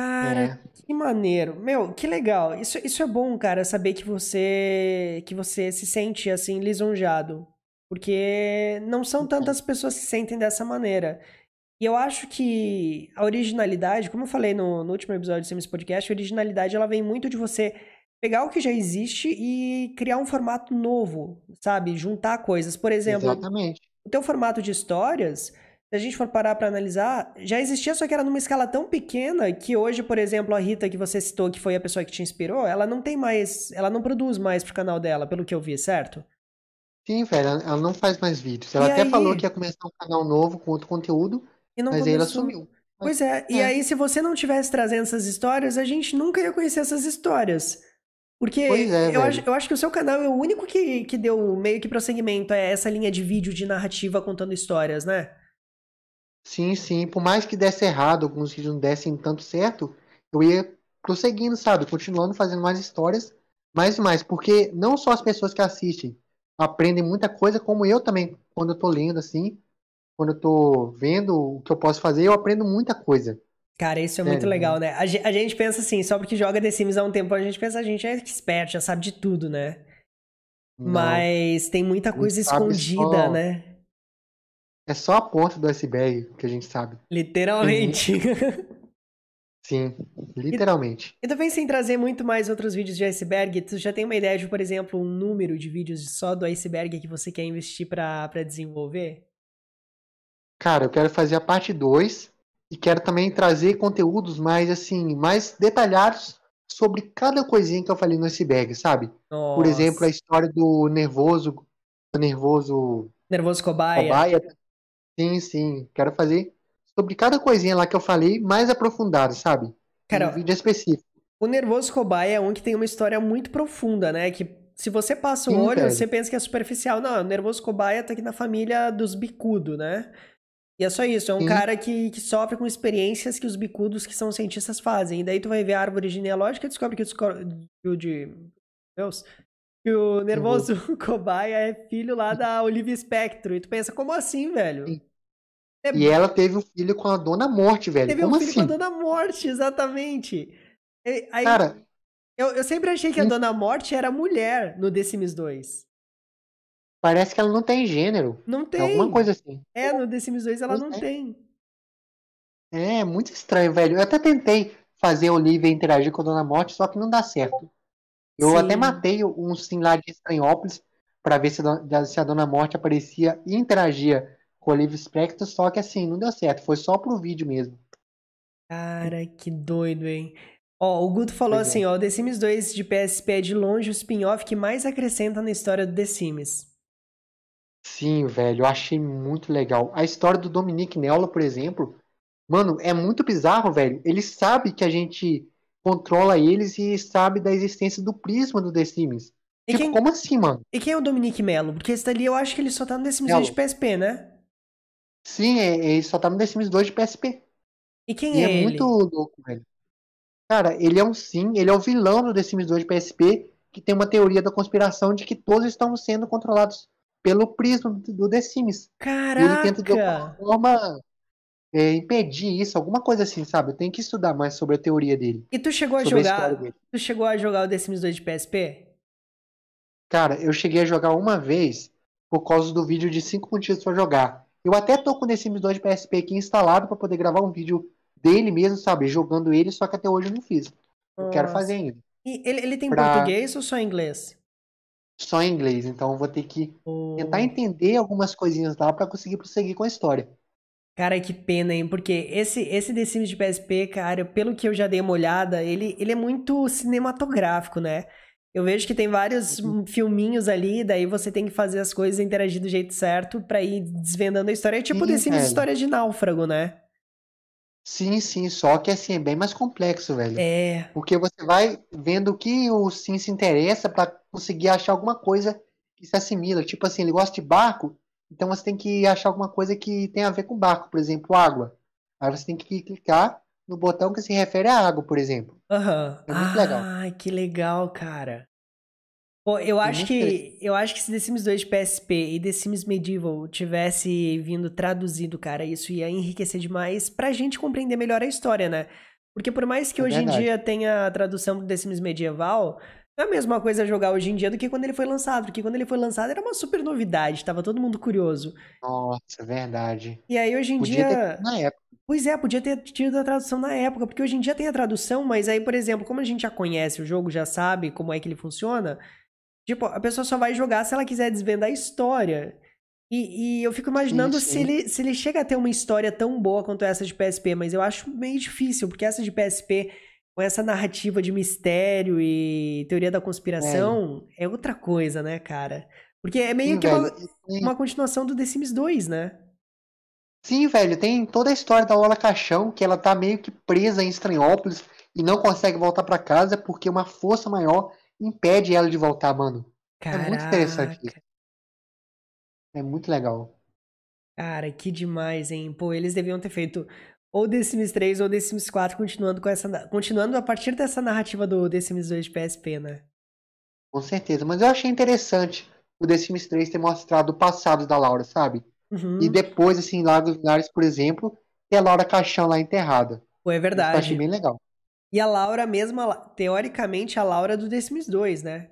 Cara, É. que maneiro. Meu, que legal. Isso, isso é bom, cara, saber que você que você se sente assim lisonjado, porque não são tantas pessoas que se sentem dessa maneira. E eu acho que a originalidade, como eu falei no, no último episódio do Sims Podcast, a originalidade ela vem muito de você pegar o que já existe e criar um formato novo, sabe? Juntar coisas. Por exemplo, Exatamente. o teu formato de histórias, se a gente for parar pra analisar, já existia, só que era numa escala tão pequena que hoje, por exemplo, a Rita que você citou, que foi a pessoa que te inspirou, ela não tem mais, ela não produz mais pro canal dela, pelo que eu vi, certo? Sim, velho, ela- não faz mais vídeos. Ela E até aí? falou que ia começar um canal novo com outro conteúdo, E não mas aí ela começou. sumiu. Pois é, e É. aí se você não tivesse trazendo essas histórias, a gente nunca ia conhecer essas histórias. Porque Pois é, eu acho, eu acho que o seu canal é o único que, que deu meio que prosseguimento a essa linha de vídeo de narrativa contando histórias, né? Sim, sim. Por mais que desse errado, alguns vídeos não dessem tanto certo, eu ia prosseguindo, sabe? Continuando fazendo mais histórias, mais e mais. Porque não só as pessoas que assistem aprendem muita coisa, como eu também, quando eu tô lendo assim, quando eu tô vendo o que eu posso fazer, eu aprendo muita coisa. Cara, isso é muito Sério, legal, né? A, ge- a gente pensa assim, só porque joga The Sims há um tempo, a gente pensa, a gente é expert, já sabe de tudo, né? Não, Mas tem muita gente coisa escondida, só- né? É só a ponta do iceberg que a gente sabe. Literalmente. Sim, literalmente. E tu pensa em trazer muito mais outros vídeos de iceberg? Tu já tem uma ideia de, por exemplo, um número de vídeos só do iceberg que você quer investir pra, pra desenvolver? Cara, eu quero fazer a parte 2 e quero também trazer conteúdos mais assim, mais detalhados sobre cada coisinha que eu falei no iceberg, sabe? Por Nossa. exemplo, a história do nervoso, do nervoso Nervoso cobaia. cobaia. Sim, sim. Quero fazer sobre cada coisinha lá que eu falei, mais aprofundado, sabe? Cara, um vídeo específico. O Nervoso Cobaia é um que tem uma história muito profunda, né? Que se você passa o Sim, olho, velho. você pensa que é superficial. Não, o Nervoso Cobaia tá aqui na família dos bicudo, né? E é só isso, é um Sim. cara que, que sofre com experiências que os bicudos, que são cientistas, fazem. E daí tu vai ver a árvore genealógica e descobre que o, de... Deus... Que o Nervoso Cobaia é filho lá da Olivia Spectro. E tu pensa, como assim, velho? Sim. É E ela teve um filho com a Dona Morte, velho. Teve Como um filho assim? com a Dona Morte, exatamente. E- aí- Cara, eu, eu sempre achei que a Sim. Dona Morte era mulher no The Sims 2. parece que ela não tem gênero. Não tem. Alguma coisa assim. É, no The Sims 2 ela Pois não é. tem. É, muito estranho, velho. Eu até tentei fazer a Olivia interagir com a Dona Morte, só que não dá certo. Eu Sim. até matei um sim lá de Estranhópolis pra ver se a, Dona- se a Dona Morte aparecia e interagia com a Olivia Spectre, só que assim, não deu certo. Foi só pro vídeo mesmo. Cara, que doido, hein? Ó, o Guto falou Pois é. assim, ó, o The Sims 2 de PSP é de longe o spin-off que mais acrescenta na história do The Sims. Sim, velho, eu achei muito legal. A história do Dominique Neola, por exemplo, mano, é muito bizarro, velho. Ele sabe que a gente controla eles e sabe da existência do prisma do The Sims. E Tipo, quem, como assim, mano? e quem é o Dominique Melo? Porque esse dali eu acho que ele só tá no The Sims Melo. 2 de PSP, né? Sim, é, ele só tá no The Sims 2 de PSP. E quem E é, é ele? muito louco, velho. Cara, ele é um sim, ele é o vilão do The Sims 2 de PSP, que tem uma teoria da conspiração de que todos estão sendo controlados pelo prisma do The Sims. E ele tenta de alguma Caraca! forma é, impedir isso, alguma coisa assim, sabe? Eu tenho que estudar mais sobre a teoria dele, E tu chegou a a jogar, dele. tu chegou a jogar o The Sims 2 de PSP? Cara, eu cheguei a jogar uma vez por causa do vídeo de 5 motivos pra jogar. Eu até tô com o The Sims 2 de PSP aqui instalado pra poder gravar um vídeo dele mesmo, sabe? Jogando ele, só que até hoje eu não fiz. Eu quero fazer ainda. E ele, ele tem Pra- português ou só inglês? Só em inglês, então eu vou ter que Ou- tentar entender algumas coisinhas lá pra conseguir prosseguir com a história. Cara, que pena, hein? Porque esse, esse The Sims de PSP, cara, pelo que eu já dei uma olhada, ele, ele é muito cinematográfico, né? Eu vejo que tem vários Uhum. hum, filminhos ali, daí você tem que fazer as coisas interagir do jeito certo pra ir desvendando a história. É tipo Sim, The Sims velho. História de Náufrago, né? Sim, sim, só que assim, é bem mais complexo, velho. É. Porque você vai vendo o que o Sim se interessa pra conseguir achar alguma coisa que se assimila. Tipo assim, ele gosta de barco, então você tem que achar alguma coisa que tem a ver com barco, por exemplo, água. Aí você tem que clicar no botão que se refere à água, por exemplo. Aham. É muito legal. Ah, que legal, cara. Pô, eu É acho que eu acho que se The Sims 2 de PSP e The Sims Medieval tivesse vindo traduzido, cara, isso ia enriquecer demais pra gente compreender melhor a história, né? Porque por mais que É hoje em verdade. dia tenha a tradução do The Sims Medieval, é a mesma coisa jogar hoje em dia do que quando ele foi lançado, porque quando ele foi lançado era uma super novidade, tava todo mundo curioso. Nossa, é verdade. E aí hoje em Podia ter dia tido na época. Pois é, podia ter tido a tradução na época, porque hoje em dia tem a tradução, mas aí, por exemplo, como a gente já conhece o jogo, já sabe como é que ele funciona, tipo, a pessoa só vai jogar se ela quiser desvendar a história. E, e eu fico imaginando Sim, se sim. ele, se ele chega a ter uma história tão boa quanto essa de PSP, mas eu acho meio difícil, porque essa de PSP, com essa narrativa de mistério e teoria da conspiração, é outra coisa, né, cara? Porque é meio Sim, que uma, uma continuação do The Sims 2, né? Sim, velho, tem toda a história da Lola Caixão, que ela tá meio que presa em Estranhópolis e não consegue voltar pra casa porque uma força maior impede ela de voltar, mano. É muito interessante Caraca. É muito legal. Cara, que demais, hein? Pô, eles deviam ter feito ou The Sims 3 ou The Sims 4 continuando com essa, continuando a partir dessa narrativa do The Sims 2 de PSP, né? Com certeza. Mas eu achei interessante o The Sims 3 ter mostrado o passado da Laura, sabe? Uhum. E depois, assim, em Lagos Lunares, por exemplo, ter a Laura Caixão lá enterrada. Pô, é Isso eu achei verdade. bem legal. E a Laura mesma, teoricamente, a Laura do The Sims 2, né?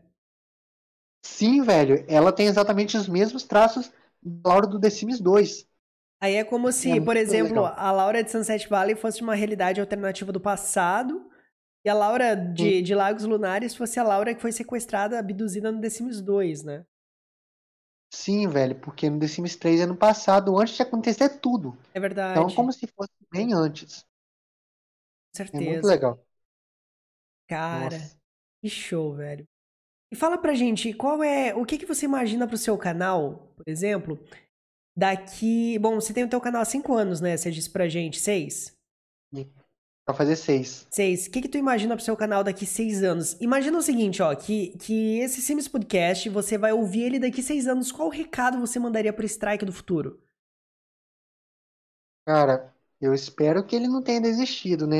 Sim, velho, ela tem exatamente os mesmos traços da Laura do The Sims 2. Aí é como se, É por exemplo, legal. a Laura de Sunset Valley fosse uma realidade alternativa do passado e a Laura de, de Lagos Lunares fosse a Laura que foi sequestrada, abduzida no The Sims 2, né? Sim, velho, porque no The Sims 3 é no passado, antes de acontecer tudo. É verdade. Então, como se fosse bem antes. Com É muito certeza. legal. Cara. Nossa. Que show, velho. E fala pra gente, qual é, o que que você imagina pro seu canal, por exemplo, daqui, bom, você tem o teu canal há cinco anos, né? Você disse pra gente, seis? Pra fazer seis. Seis. O que que tu imagina pro seu canal daqui seis anos? Imagina o seguinte, ó, que, que esse Sims Podcast, você vai ouvir ele daqui seis anos, qual recado você mandaria pro Strike do futuro? Cara, eu espero que ele não tenha desistido, né?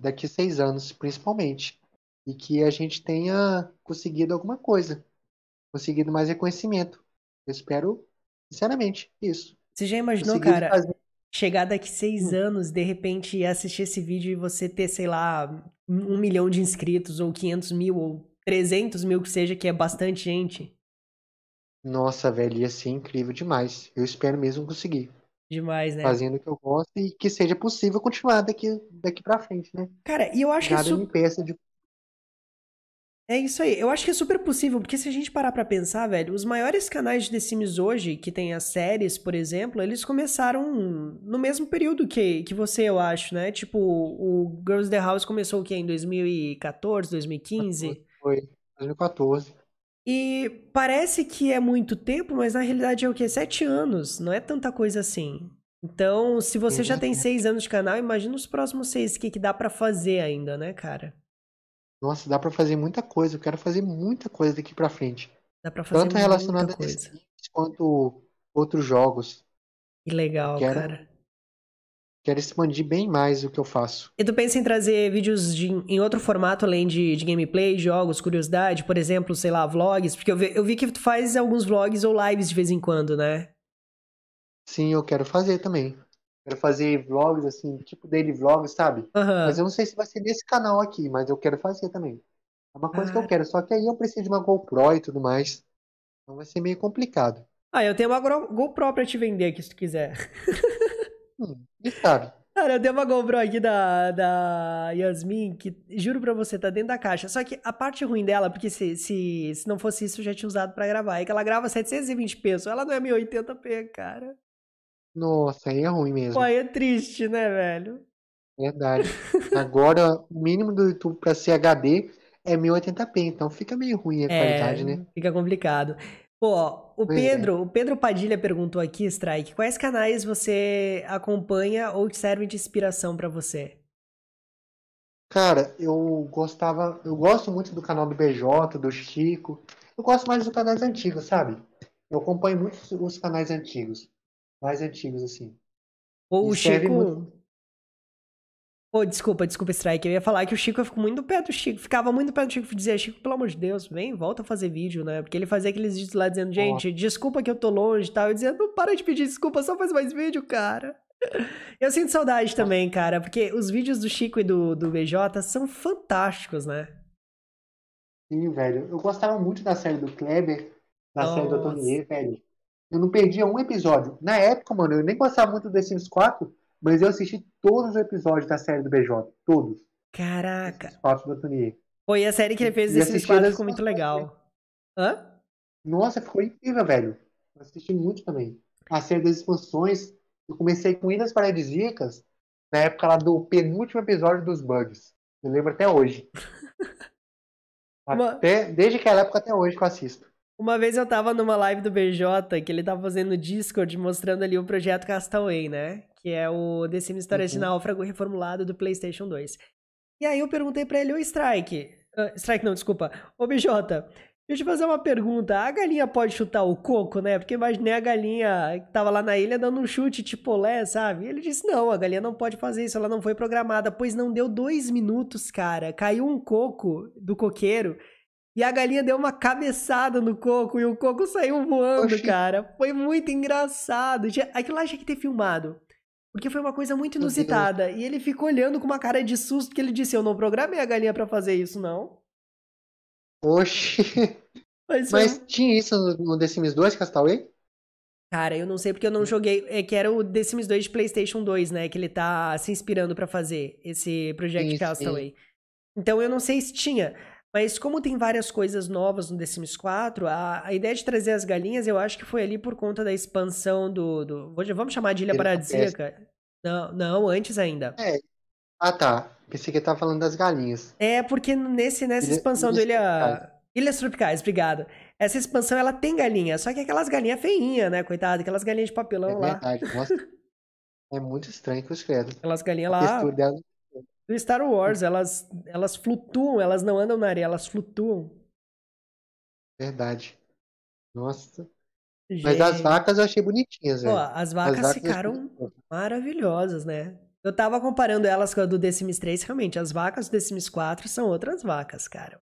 Daqui seis anos, principalmente. E que a gente tenha conseguido alguma coisa. Conseguido mais reconhecimento. Eu espero, sinceramente, isso. Você já imaginou, cara, fazer. chegar daqui seis Hum. anos, de repente assistir esse vídeo e você ter, sei lá, um milhão de inscritos, ou 500 mil, ou 300 mil que seja, que é bastante gente. Nossa, velho, ia ser incrível demais. Eu espero mesmo conseguir. Demais, né? Fazendo o que eu gosto e que seja possível continuar daqui, daqui pra frente, né? Cara, e eu acho que é, Nada me impeça de. É isso aí. Eu acho que é super possível, porque se a gente parar pra pensar, velho, os maiores canais de The Sims hoje, que tem as séries, por exemplo, eles começaram no mesmo período que, que você, eu acho, né? Tipo, o Girls the House começou o quê? Em 2014, 2015? Foi 2014. E parece que é muito tempo, mas na realidade é o quê? Sete anos, não é tanta coisa assim. Então, se você já tem seis anos de canal, imagina os próximos seis, o que, que dá pra fazer ainda, né, cara? Nossa, dá pra fazer muita coisa. Eu quero fazer muita coisa daqui pra frente. Dá pra fazer Tanto muita a The coisa. Sims quanto outros jogos. Que legal, Quero- cara. Quero expandir bem mais o que eu faço. E tu pensa em trazer vídeos de- em outro formato além de, de gameplay, jogos, curiosidade, por exemplo, sei lá, vlogs? Porque eu vi, eu vi que tu faz alguns vlogs ou lives de vez em quando, né? Sim, eu quero fazer também. Quero fazer vlogs, assim, tipo daily vlogs, sabe? Aham. Mas eu não sei se vai ser nesse canal aqui, mas eu quero fazer também. É uma coisa que eu Ah. quero, só que aí eu preciso de uma GoPro e tudo mais. Então vai ser meio complicado. Ah, eu tenho uma GoPro pra te vender aqui, se tu quiser. Hum, e sabe? Cara, eu tenho uma GoPro aqui da, da Yasmin que, juro pra você, tá dentro da caixa. Só que a parte ruim dela, porque se, se, se não fosse isso, eu já tinha usado pra gravar, é que ela grava 720p, só ela não é 1080p, cara. Nossa, aí é ruim mesmo. Pô, aí é triste, né, velho? Verdade. Agora, o mínimo do YouTube pra ser HD é 1080p, então fica meio ruim a qualidade, né? Fica complicado. Pô, o Pois é. Pedro, o Pedro Padilha perguntou aqui, Strike, quais canais você acompanha ou servem de inspiração pra você? Cara, eu gostava, eu gosto muito do canal do BJ, do Chico. Eu gosto mais dos canais antigos, sabe? Eu acompanho muito os canais antigos, mais antigos assim. Ou o Chico, muito- Pô, desculpa, desculpa, Strike. Eu ia falar que o Chico ficou muito perto do Chico. Ficava muito perto do Chico. Dizia, Chico, pelo amor de Deus, vem, volta a fazer vídeo, né? Porque ele fazia aqueles vídeos lá dizendo, gente, desculpa que eu tô longe e tal. Eu dizia, não para de pedir desculpa, só faz mais vídeo, cara. Eu sinto saudade também, cara, porque os vídeos do Chico e do, do BJ são fantásticos, né? Sim, velho. Eu gostava muito da série do Kleber, da Nossa. série do Atelier, velho. Eu não perdia um episódio. Na época, mano, eu nem gostava muito do The Sims 4, mas eu assisti todos os episódios da série do BJ. Todos. Caraca. Os quatro do Atelier. Foi a série que ele fez The Sims 4 ficou muito legal. Hã? Nossa, ficou incrível, velho. Eu assisti muito também. A série das expansões, eu comecei com Ilhas Paradisíacas, na época lá do penúltimo episódio dos Bugs. Eu lembro até hoje. até, desde aquela época até hoje que eu assisto. Uma vez eu tava numa live do BJ, que ele tava fazendo Discord, mostrando ali o projeto Castaway, né? Que é o The Sims Histórias uhum. de Náufrago reformulado do PlayStation 2. E aí eu perguntei pra ele, ô Strike... Uh, Strike não, desculpa. Ô BJ, Deixa eu te fazer uma pergunta. A galinha pode chutar o coco, né? Porque imaginei a galinha que tava lá na ilha dando um chute tipo olé, sabe? E ele disse: não, a galinha não pode fazer isso, ela não foi programada. Pois não deu dois minutos, cara. Caiu um coco do coqueiro e a galinha deu uma cabeçada no coco e o coco saiu voando, Oxi. cara. Foi muito engraçado. Aquilo lá tinha que ter filmado. Porque foi uma coisa muito inusitada. E ele ficou olhando com uma cara de susto, que ele disse: Eu não programei a galinha para fazer isso, não. Oxi. Mas, Mas tinha isso no The Sims 2, Castaway? Cara, eu não sei porque eu não joguei. É que era o The Sims 2 de PlayStation 2, né? Que ele tá se inspirando para fazer esse Project sim, Castaway. Sim. Então eu não sei se tinha. Mas como tem várias coisas novas no The Sims 4, a, a ideia de trazer as galinhas eu acho que foi ali por conta da expansão do. do vamos chamar de Ilha Paradisíaca? Não, não, antes ainda. É. Ah, tá. Pensei que tava falando das galinhas. É, porque nesse, nessa Ilha, expansão do Ilha. Ilhas Tropicais, obrigado. Essa expansão ela tem galinha, só que aquelas galinhas feinhas, né, coitado? Aquelas galinhas de papelão é lá. Verdade, nossa. é muito estranho que eu escrevo. Aquelas galinhas lá. Dela... Do Star Wars, elas, elas flutuam, elas não andam na areia, elas flutuam. Verdade. Nossa. Gente... Mas as vacas eu achei bonitinhas, velho. as vacas, as vacas ficaram maravilhosas, né? Eu tava comparando elas com a do The Sims 3, realmente, as vacas do The Sims 4 são outras vacas, cara.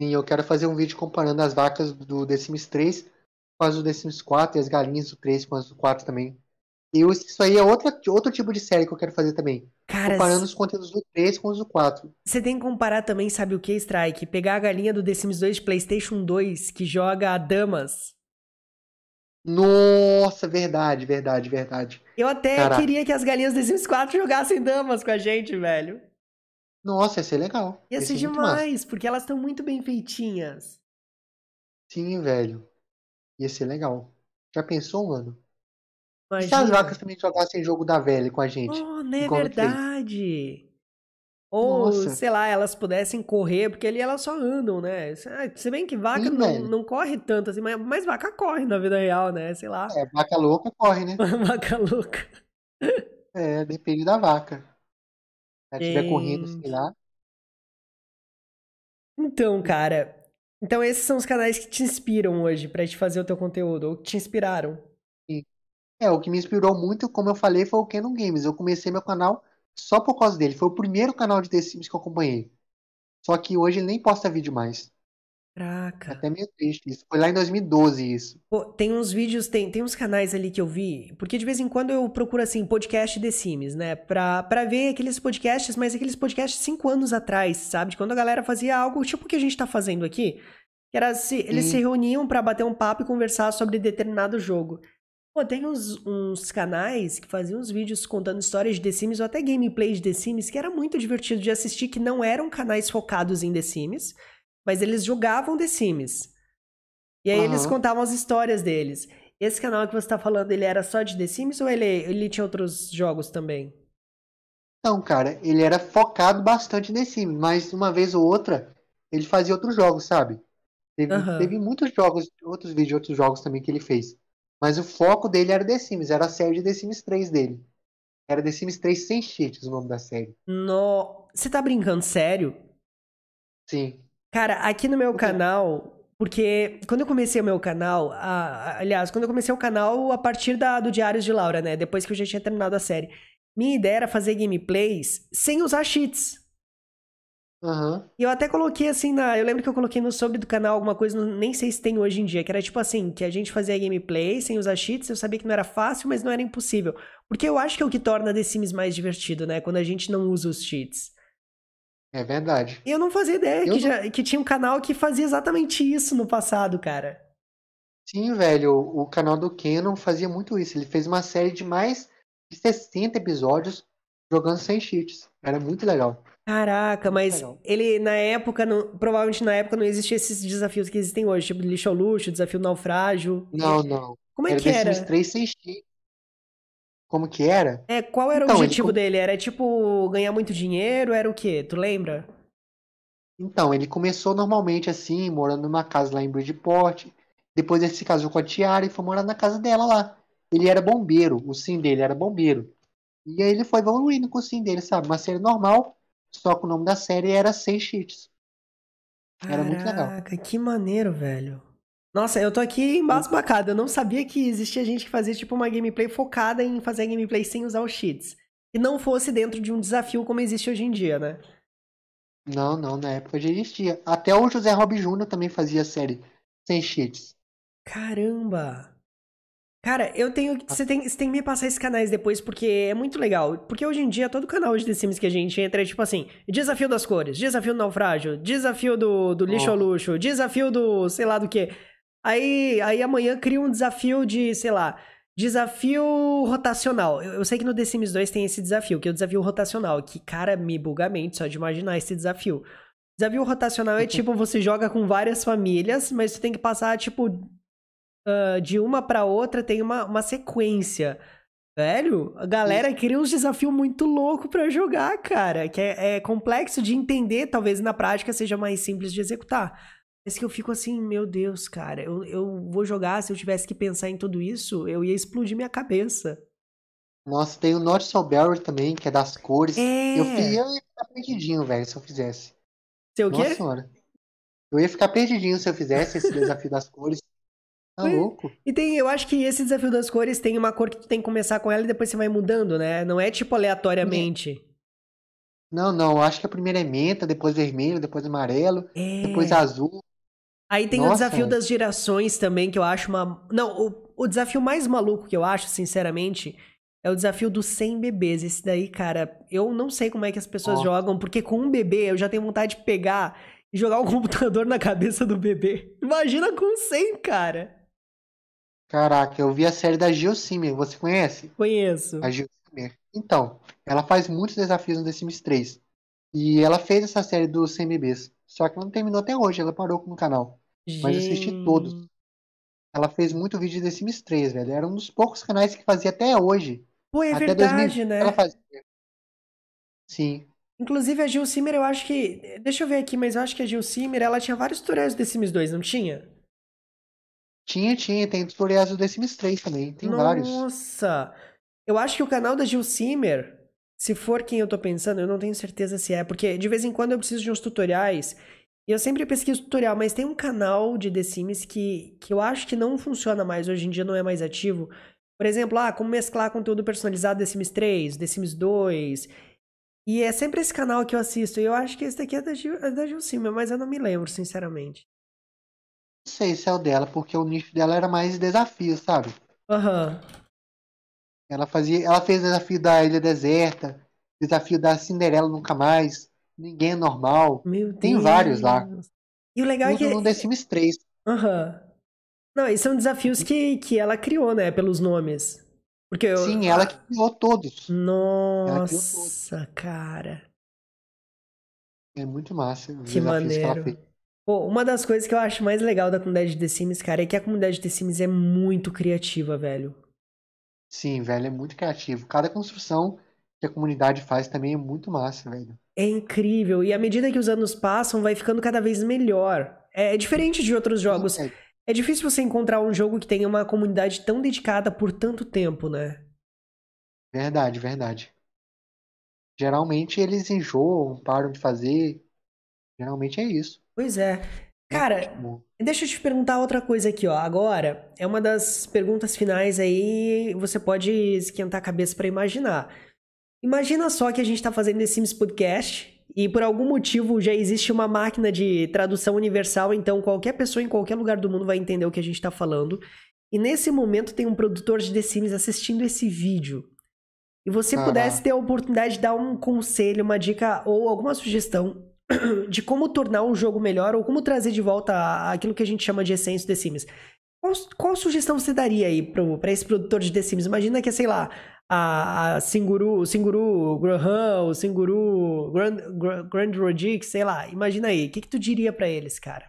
Sim, eu quero fazer um vídeo comparando as vacas do The Sims 3 com as do The Sims 4 e as galinhas do 3 com as do 4 também. E isso aí é outra, outro tipo de série que eu quero fazer também. Cara, comparando os conteúdos do 3 com os do 4. Você tem que comparar também, sabe o que, Strike? Pegar a galinha do The Sims 2 de PlayStation 2 que joga damas nossa, verdade, verdade, verdade. Eu até Caraca. queria que as galinhas do Sims 4 jogassem damas com a gente, velho. Nossa, ia ser legal. Ia, ia ser, ser demais, porque elas estão muito bem feitinhas. Sim, velho. Ia ser legal. Já pensou, mano? Imagina. Se as vacas também jogassem jogo da velha com a gente? Oh, não é verdade. Ou, Nossa. sei lá, elas pudessem correr, porque ali elas só andam, né? Se bem que vaca Sim, não, não, corre tanto assim, mas, mas, vaca corre na vida real, né? Sei lá. É, vaca louca corre, né? vaca louca. É, depende da vaca. Se ela estiver correndo, sei lá. Então, cara. Então, esses são os canais que te inspiram hoje pra te fazer o teu conteúdo, ou que te inspiraram. É, o que me inspirou muito, como eu falei, foi o Canon Games. Eu comecei meu canal só por causa dele. Foi o primeiro canal de The Sims que eu acompanhei. Só que hoje ele nem posta vídeo mais. Caraca. Até meio triste isso. Foi lá em 2012 isso. Pô, tem uns vídeos, tem, tem uns canais ali que eu vi, porque de vez em quando eu procuro assim, podcast The Sims, né? Pra, pra ver aqueles podcasts, mas aqueles podcasts cinco anos atrás, sabe? De quando a galera fazia algo tipo o que a gente tá fazendo aqui. Que era se, eles se reuniam para bater um papo e conversar sobre determinado jogo. Pô, tem uns, uns, canais que faziam uns vídeos contando histórias de The Sims ou até gameplay de The Sims que era muito divertido de assistir, que não eram canais focados em The Sims, mas eles jogavam The Sims. E aí uhum. eles contavam as histórias deles. Esse canal que você está falando, ele era só de The Sims ou ele, ele tinha outros jogos também? Não, cara, ele era focado bastante em The Sims, mas uma vez ou outra ele fazia outros jogos, sabe? Teve, uhum. teve muitos jogos, outros vídeos, outros jogos também que ele fez. Mas o foco dele era The Sims, era a série de The Sims 3 dele. Era The Sims 3 sem cheats o nome da série. No... Você tá brincando sério? Sim. Cara, aqui no meu canal, porque quando eu comecei o meu canal, a, aliás, quando eu comecei o canal a partir da, do Diários de Laura, né? Depois que eu já tinha terminado a série. minha ideia era fazer gameplays sem usar cheats. Aham. E eu até coloquei assim na. Eu lembro que eu coloquei no sobre do canal alguma coisa, nem sei se tem hoje em dia, que era tipo assim, que a gente fazia gameplay sem usar cheats, eu sabia que não era fácil, mas não era impossível. Porque eu acho que é o que torna The Sims mais divertido, né? Quando a gente não usa os cheats. É verdade. E eu não fazia ideia que, não- já, que tinha um canal que fazia exatamente isso no passado, cara. Sim, velho, o, o canal do Canon fazia muito isso. Ele fez uma série de mais de 60 episódios jogando sem cheats. Era muito legal. Caraca, mas legal. ele na época, não- provavelmente na época não existia esses desafios que existem hoje, tipo lixo ao luxo, desafio naufrágio. Não, não. Como é Era que era? Sims 3 sem cheat. Como que era? É, qual era o Então, ele objetivo com- dele? Era tipo ganhar muito dinheiro? Era o quê? Tu lembra? Então, ele começou normalmente assim, morando numa casa lá em Bridgeport. Depois ele se casou com a Tiara e foi morar na casa dela lá. Ele era bombeiro, o sim dele era bombeiro. E aí ele foi evoluindo com o sim dele, sabe? Uma série normal, só que o nome da série era Sem Cheats. Era muito legal. Caraca, que maneiro, velho. Nossa, eu tô aqui embasbacado. Eu não sabia que existia gente que fazia tipo uma gameplay focada em fazer gameplay sem usar os cheats. E não fosse dentro de um desafio como existe hoje em dia, né? Não, não, na época já existia. Até o José Rob Jr. também fazia série Sem Cheats. Caramba! Cara, eu tenho. Você tem, você tem que me passar esses canais depois, porque é muito legal. Porque hoje em dia, todo canal de The Sims que a gente entra é tipo assim: desafio das cores, desafio do naufrágio, desafio do, do lixo ao Nossa. luxo, desafio do sei lá do que. Aí, aí amanhã cria um desafio de, sei lá, desafio rotacional. Eu, eu sei que no The Sims 2 tem esse desafio, que é o desafio rotacional, que, cara, me buga a mente só de imaginar esse desafio. Desafio rotacional é tipo, você joga com várias famílias, mas você tem que passar, tipo, de uma pra outra tem uma, uma sequência. Velho, a galera cria uns desafios muito loucos pra jogar, cara. Que é, é complexo de entender, talvez na prática seja mais simples de executar. Mas que eu fico assim, meu Deus, cara, eu, eu vou jogar, se eu tivesse que pensar em tudo isso, eu ia explodir minha cabeça. Nossa, tem o Not So Berry também, que é das cores. É. Eu, eu ia ficar perdidinho, velho, se eu fizesse. Sei o Nossa quê? senhora. Eu ia ficar perdidinho se eu fizesse esse desafio das cores. Tá Pois- louco? E tem, eu acho que esse desafio das cores tem uma cor que tu tem que começar com ela e depois você vai mudando, né? Não é tipo aleatoriamente. Não, não, eu acho que a primeira é menta, depois vermelho, depois amarelo, É. depois azul. Aí tem o Nossa. desafio das gerações também, que eu acho uma. Não, o, o desafio mais maluco que eu acho, sinceramente, é o desafio dos 100 bebês. Esse daí, cara, eu não sei como é que as pessoas Ó. jogam, porque com um bebê eu já tenho vontade de pegar e jogar um computador na cabeça do bebê. Imagina com 100, cara. Caraca, eu vi a série da Gil Simmer, você conhece? Conheço. A Gil Simmer. Então, ela faz muitos desafios no The Sims 3. E ela fez essa série dos 100 bebês. Só que não terminou até hoje, ela parou no canal. Mas eu assisti Gente. todos. Ela fez muito vídeo de The Sims 3, velho. Era um dos poucos canais que fazia até hoje. Pô, é até verdade, 2020 né? ela fazia. Sim. Inclusive a Gil Simmer, eu acho que. Deixa eu ver aqui, mas eu acho que a Gil Simmer, ela tinha vários tutoriais do The Sims 2, não tinha? Tinha, tinha. Tem tutoriais do The Sims 3 também. Tem vários. Nossa! Eu acho que o canal da Gil Simmer, se for quem eu tô pensando, eu não tenho certeza se é, porque de vez em quando eu preciso de uns tutoriais. E eu sempre pesquiso tutorial, mas tem um canal de The Sims que, que eu acho que não funciona mais, hoje em dia não é mais ativo. Por exemplo, ah, como mesclar conteúdo personalizado The Sims 3, The Sims 2. E é sempre esse canal que eu assisto. E eu acho que esse daqui é da Gil, é da Simmer, mas eu não me lembro, sinceramente. Sei se é o dela, porque o nicho dela era mais desafio, sabe? Aham. Ela fazia, ela fez desafio da Ilha Deserta, desafio da Cinderela Nunca Mais, Ninguém é Normal. Meu Deus. Tem vários lá. E o legal é Tudo que. no The Sims 3. Aham. Não, e são desafios que, que ela criou, né? Pelos nomes. Porque eu. Sim, ela que criou todos. Nossa, cara. É muito massa Que maneiro. Pô, uma das coisas que eu acho mais legal da comunidade de The Sims, cara, é que a comunidade de The Sims é muito criativa, velho. Sim, velho, é muito criativo. Cada construção que a comunidade faz também é muito massa, velho. É incrível. E à medida que os anos passam, vai ficando cada vez melhor. É, é diferente de outros jogos. É, É difícil você encontrar um jogo que tenha uma comunidade tão dedicada por tanto tempo, né? verdade, verdade. Geralmente eles enjoam, param de fazer. Geralmente é isso. Pois é. Cara, Tipo, Deixa eu te perguntar outra coisa aqui, ó. Agora, é uma das perguntas finais aí, você pode esquentar a cabeça pra imaginar. Imagina só que a gente tá fazendo The Sims Podcast e por algum motivo já existe uma máquina de tradução universal, então qualquer pessoa em qualquer lugar do mundo vai entender o que a gente tá falando. E nesse momento tem um produtor de The Sims assistindo esse vídeo. E você Ah. pudesse ter a oportunidade de dar um conselho, uma dica ou alguma sugestão de como tornar o jogo melhor ou como trazer de volta aquilo que a gente chama de essência do The Sims. Qual, qual sugestão você daria aí pra esse produtor de The Sims? Imagina que sei lá, a, a Singuru, o Singuru Graham, o Singuru Grand, Gra- Grand Rodix, sei lá. Imagina aí, o que, que tu diria pra eles, cara?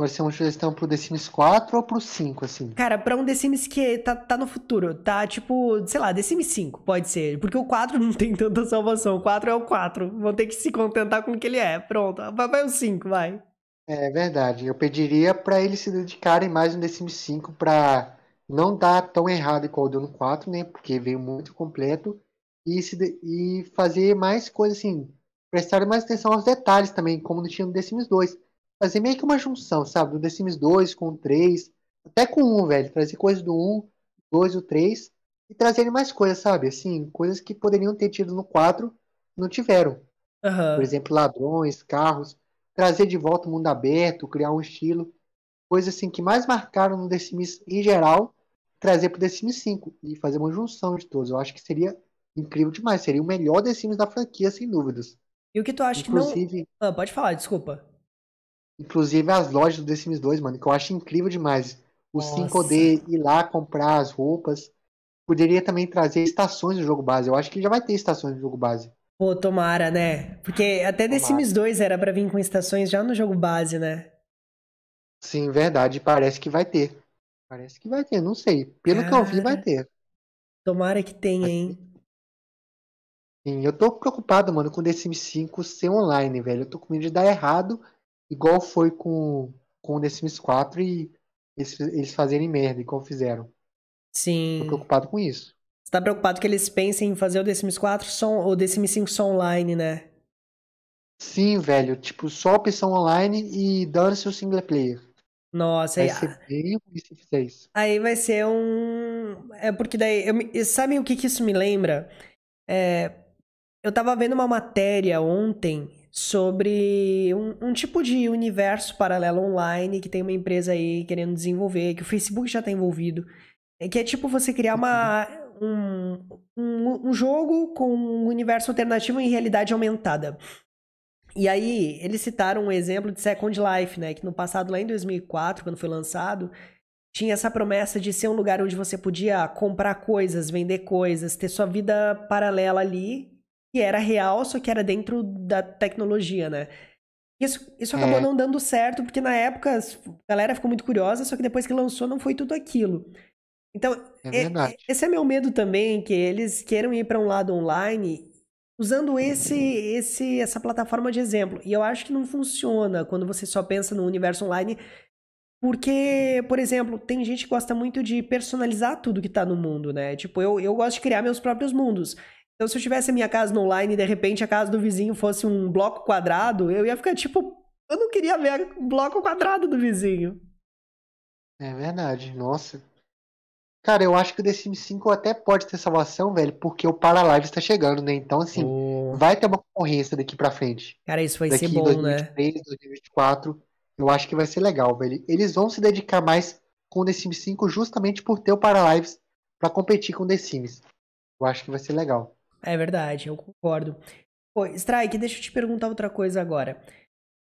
Pode ser uma sugestão pro The Sims 4 ou pro 5, assim. Cara, pra um The Sims que tá, tá no futuro, tá tipo, sei lá, The Sims 5, pode ser. Porque o 4 não tem tanta salvação. O 4 é o 4. Vão ter que se contentar com o que ele é. Pronto. Vai, vai o 5, vai. É verdade. Eu pediria pra eles se dedicarem mais no The Sims 5 pra não dar tão errado igual deu no 4, né? Porque veio muito completo. E, se e fazer mais coisas assim. Prestar mais atenção aos detalhes também, como não tinha no The Sims 2. Fazer meio que uma junção, sabe? Do The Sims 2 com o 3. Até com o 1, velho. Trazer coisas do 1, 2 e o 3. E trazerem mais coisas, sabe? Assim, coisas que poderiam ter tido no 4 e não tiveram. Aham. Por exemplo, ladrões, carros, trazer de volta o mundo aberto, criar um estilo, coisas assim que mais marcaram no The Sims em geral, trazer pro The Sims 5 e fazer uma junção de todos. Eu acho que seria incrível demais, seria o melhor The Sims da franquia, sem dúvidas. E o que tu acha que não. Inclusive, Ah, pode falar, desculpa. Inclusive as lojas do The Sims 2, mano, que eu acho incrível demais. O Nossa. 5D, ir lá comprar as roupas. Poderia também trazer estações do jogo base. Eu acho que já vai ter estações do jogo base. Pô, tomara, né? Porque até The Tomara. Sims 2 era pra vir com estações já no jogo base, né? Sim, verdade, parece que vai ter. Parece que vai ter, não sei. Pelo que eu vi, vai Cara. ter. Tomara que tenha, hein? Sim, eu tô preocupado, mano, com o The Sims 5 ser online, velho. Eu tô com medo de dar errado, igual foi com, com o The Sims 4 e eles, eles fazerem merda, igual fizeram. Tô Sim. preocupado com isso. Você tá preocupado que eles pensem em fazer o The Sims 4 só, ou The Sims 5 só online, né? Sim, velho, tipo, só opção online e dane-se o single player. Nossa, Vai aí, ser bem ruim se fizer isso. aí vai ser um. É porque daí. Eu, sabe o que, que isso me lembra? É, eu tava vendo uma matéria ontem sobre um, um tipo de universo paralelo online que tem uma empresa aí querendo desenvolver, que o Facebook já tá envolvido. É que é tipo você criar uma, um, um, um jogo com um universo alternativo em realidade aumentada. E aí, eles citaram um exemplo de Second Life, né? Que no passado, lá em 2004, quando foi lançado, tinha essa promessa de ser um lugar onde você podia comprar coisas, vender coisas, ter sua vida paralela ali, que era real, só que era dentro da tecnologia, né? Isso, isso acabou É. não dando certo, porque na época a galera ficou muito curiosa, só que depois que lançou não foi tudo aquilo. Então, É verdade. esse é meu medo também, que eles queiram ir para um lado online usando esse, esse, essa plataforma de exemplo. E eu acho que não funciona quando você só pensa no universo online, porque, por exemplo, tem gente que gosta muito de personalizar tudo que tá no mundo, né? Tipo, eu, eu gosto de criar meus próprios mundos. Então, se eu tivesse a minha casa no online e de repente a casa do vizinho fosse um bloco quadrado, eu ia ficar tipo, eu não queria ver o bloco quadrado do vizinho. É verdade, nossa. Cara, eu acho que o The Sims 5 até pode ter salvação, velho, porque o Paralive está chegando, né? Então, assim, Oh, vai ter uma concorrência daqui pra frente. Cara, isso vai daqui ser bom, né? 2023, 2024, eu acho que vai ser legal, velho. Eles vão se dedicar mais com o The Sims 5 justamente por ter o Paralives pra competir com o The Sims. Eu acho que vai ser legal. É verdade, eu concordo. Pô, Strike, deixa eu te perguntar outra coisa agora.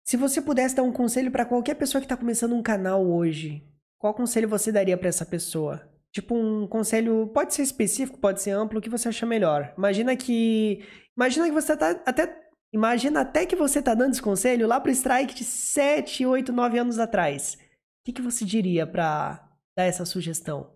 Se você pudesse dar um conselho pra qualquer pessoa que tá começando um canal hoje, qual conselho você daria pra essa pessoa? Tipo um conselho, pode ser específico, pode ser amplo, o que você acha melhor. Imagina que, imagina que você tá até, imagina até que você tá dando esse conselho lá pro Strike de 7, 8, 9 anos atrás. O que que você diria pra dar essa sugestão?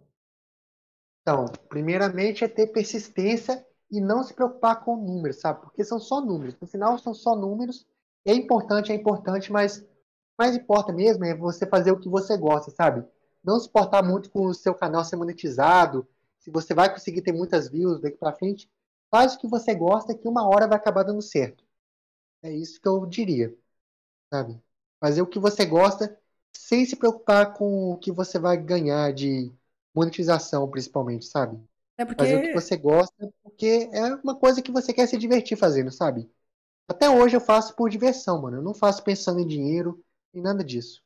Então, primeiramente é ter persistência e não se preocupar com números, sabe? Porque são só números. No final são só números. É importante, é importante, mas mais importa mesmo é você fazer o que você gosta, sabe? Não se importar muito com o seu canal ser monetizado, se você vai conseguir ter muitas views daqui pra frente. Faz o que você gosta que uma hora vai acabar dando certo. É isso que eu diria, sabe? Fazer o que você gosta sem se preocupar com o que você vai ganhar de monetização, principalmente, sabe? É Fazer o que porque você gosta, porque porque é uma coisa que você quer se divertir fazendo, sabe? Até hoje eu faço por diversão, mano. Eu não faço pensando em dinheiro e nada disso.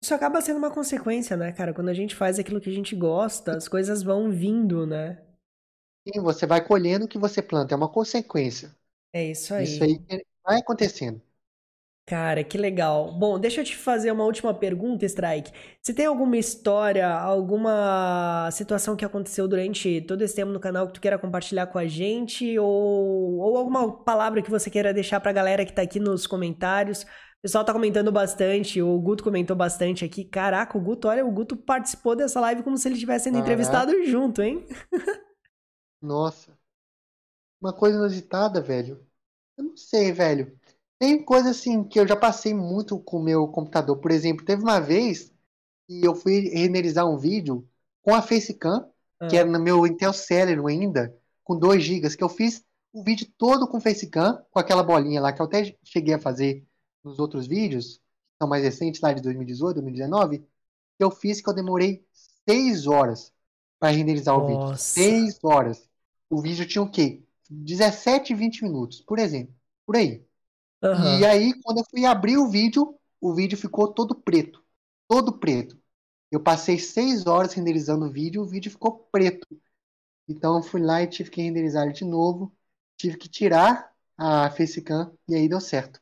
Isso acaba sendo uma consequência, né, cara? Quando a gente faz aquilo que a gente gosta, as coisas vão vindo, né? Sim, você vai colhendo o que você planta, é uma consequência. É isso aí. Isso aí vai acontecendo. Cara, que legal. Bom, deixa eu te fazer uma última pergunta, Strike. Você tem alguma história, alguma situação que aconteceu durante todo esse tempo no canal que tu queira compartilhar com a gente? Ou, ou alguma palavra que você queira deixar pra galera que tá aqui nos comentários? O pessoal tá comentando bastante, o Guto comentou bastante aqui. Caraca, o Guto, olha, o Guto participou dessa live como se ele estivesse sendo entrevistado junto, hein? Nossa. Uma coisa inusitada, velho. Eu não sei, velho. Tem coisa assim que eu já passei muito com o meu computador. Por exemplo, teve uma vez que eu fui renderizar um vídeo com a Facecam, ah. que era no meu Intel Celeron ainda, com 2 GB, que eu fiz o vídeo todo com Facecam, com aquela bolinha lá que eu até cheguei a fazer nos outros vídeos, que são mais recentes, lá de 2018, 2019, que eu fiz que eu demorei 6 horas para renderizar Nossa. o vídeo. 6 horas. O vídeo tinha o quê? 17, 20 minutos, por exemplo. Por aí. Uhum. E aí, quando eu fui abrir o vídeo, o vídeo ficou todo preto. Todo preto. Eu passei seis horas renderizando o vídeo e o vídeo ficou preto. Então eu fui lá e tive que renderizar ele de novo. Tive que tirar a facecam e aí deu certo.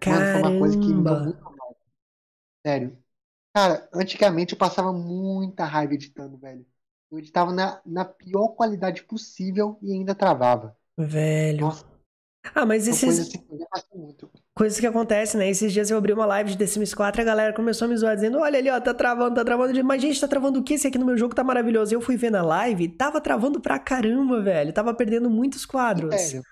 Caramba. Mano, foi uma coisa que me deu muito mal. Sério. Cara, antigamente eu passava muita raiva editando, velho. Eu editava na, na pior qualidade possível e ainda travava. Velho. Nossa, ah, mas esses. Coisa assim, Coisas que acontecem, né? Esses dias eu abri uma live de The Sims 4 a galera começou a me zoar dizendo: Olha ali, ó, tá travando, tá travando. Mas, gente, tá travando o que? Esse aqui no meu jogo tá maravilhoso. Eu fui ver na live, tava travando pra caramba, velho. Tava perdendo muitos quadros. Velho.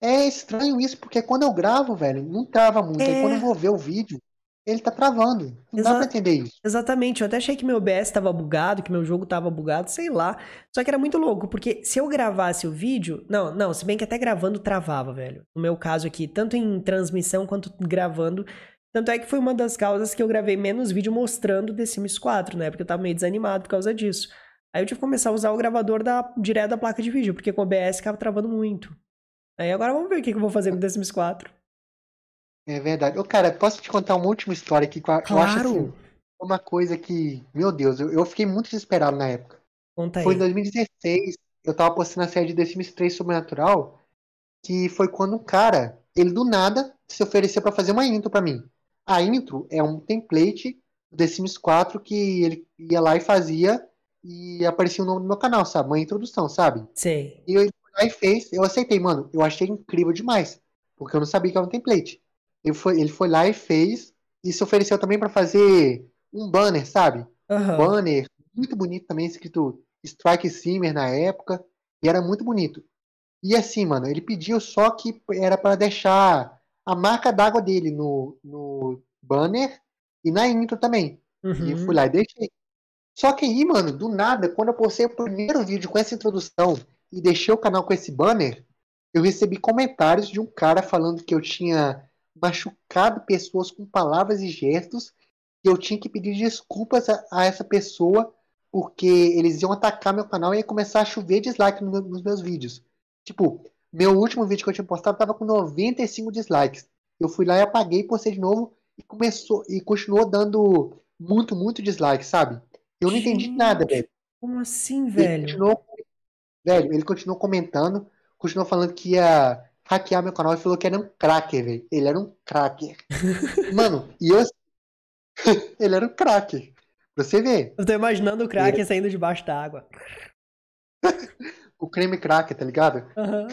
É estranho isso, porque quando eu gravo, velho, não trava muito. É... Aí quando eu vou ver o vídeo, ele tá travando. Não Exa dá pra entender isso. Exatamente. Eu até achei que meu OBS tava bugado, que meu jogo tava bugado, sei lá. Só que era muito louco, porque se eu gravasse o vídeo. Não, não, se bem que até gravando travava, velho. No meu caso aqui, tanto em transmissão quanto gravando. Tanto é que foi uma das causas que eu gravei menos vídeo mostrando The Sims 4, né? Porque eu tava meio desanimado por causa disso. Aí eu tive que começar a usar o gravador da, direto da placa de vídeo, porque com o OBS ficava travando muito. Aí agora vamos ver o que, que eu vou fazer com The Sims 4. É verdade. Ô, cara, posso te contar uma última história aqui? Que eu claro. acho assim, uma coisa que, meu Deus, eu, eu fiquei muito desesperado na época. Conta aí. Foi em 2016, eu tava postando a série de The Sims 3 Sobrenatural, que foi quando um cara, ele do nada se ofereceu para fazer uma intro para mim. A intro é um template do The Sims 4 que ele ia lá e fazia e aparecia o nome do meu canal, sabe? Uma introdução, sabe? Sei. E eu aí fez, eu aceitei, mano. Eu achei incrível demais, porque eu não sabia que era um template. Ele foi, ele foi lá e fez. E se ofereceu também para fazer um banner, sabe? Uhum. Um banner muito bonito também, escrito Strike Simmer na época. E era muito bonito. E assim, mano, ele pediu só que era para deixar a marca d'água dele no, no banner e na intro também. Uhum. E fui lá e deixei. Só que aí, mano, do nada, quando eu postei o primeiro vídeo com essa introdução e deixei o canal com esse banner, eu recebi comentários de um cara falando que eu tinha machucado pessoas com palavras e gestos e eu tinha que pedir desculpas a, a, essa pessoa porque eles iam atacar meu canal e ia começar a chover dislike no, nos meus vídeos. Tipo, meu último vídeo que eu tinha postado tava com 95 dislikes. Eu fui lá e apaguei, postei de novo e começou e continuou dando muito, muito dislike, sabe? Eu não Gente, entendi nada, velho. Como assim, velho? Ele continuou, velho, ele continuou comentando, continuou falando que ia hackear meu canal e falou que era um cracker, velho. Ele era um cracker. Mano, e eu. ele era um cracker. Pra você ver. Eu tô imaginando o cracker ele... saindo debaixo da água. o creme cracker, tá ligado? Uhum.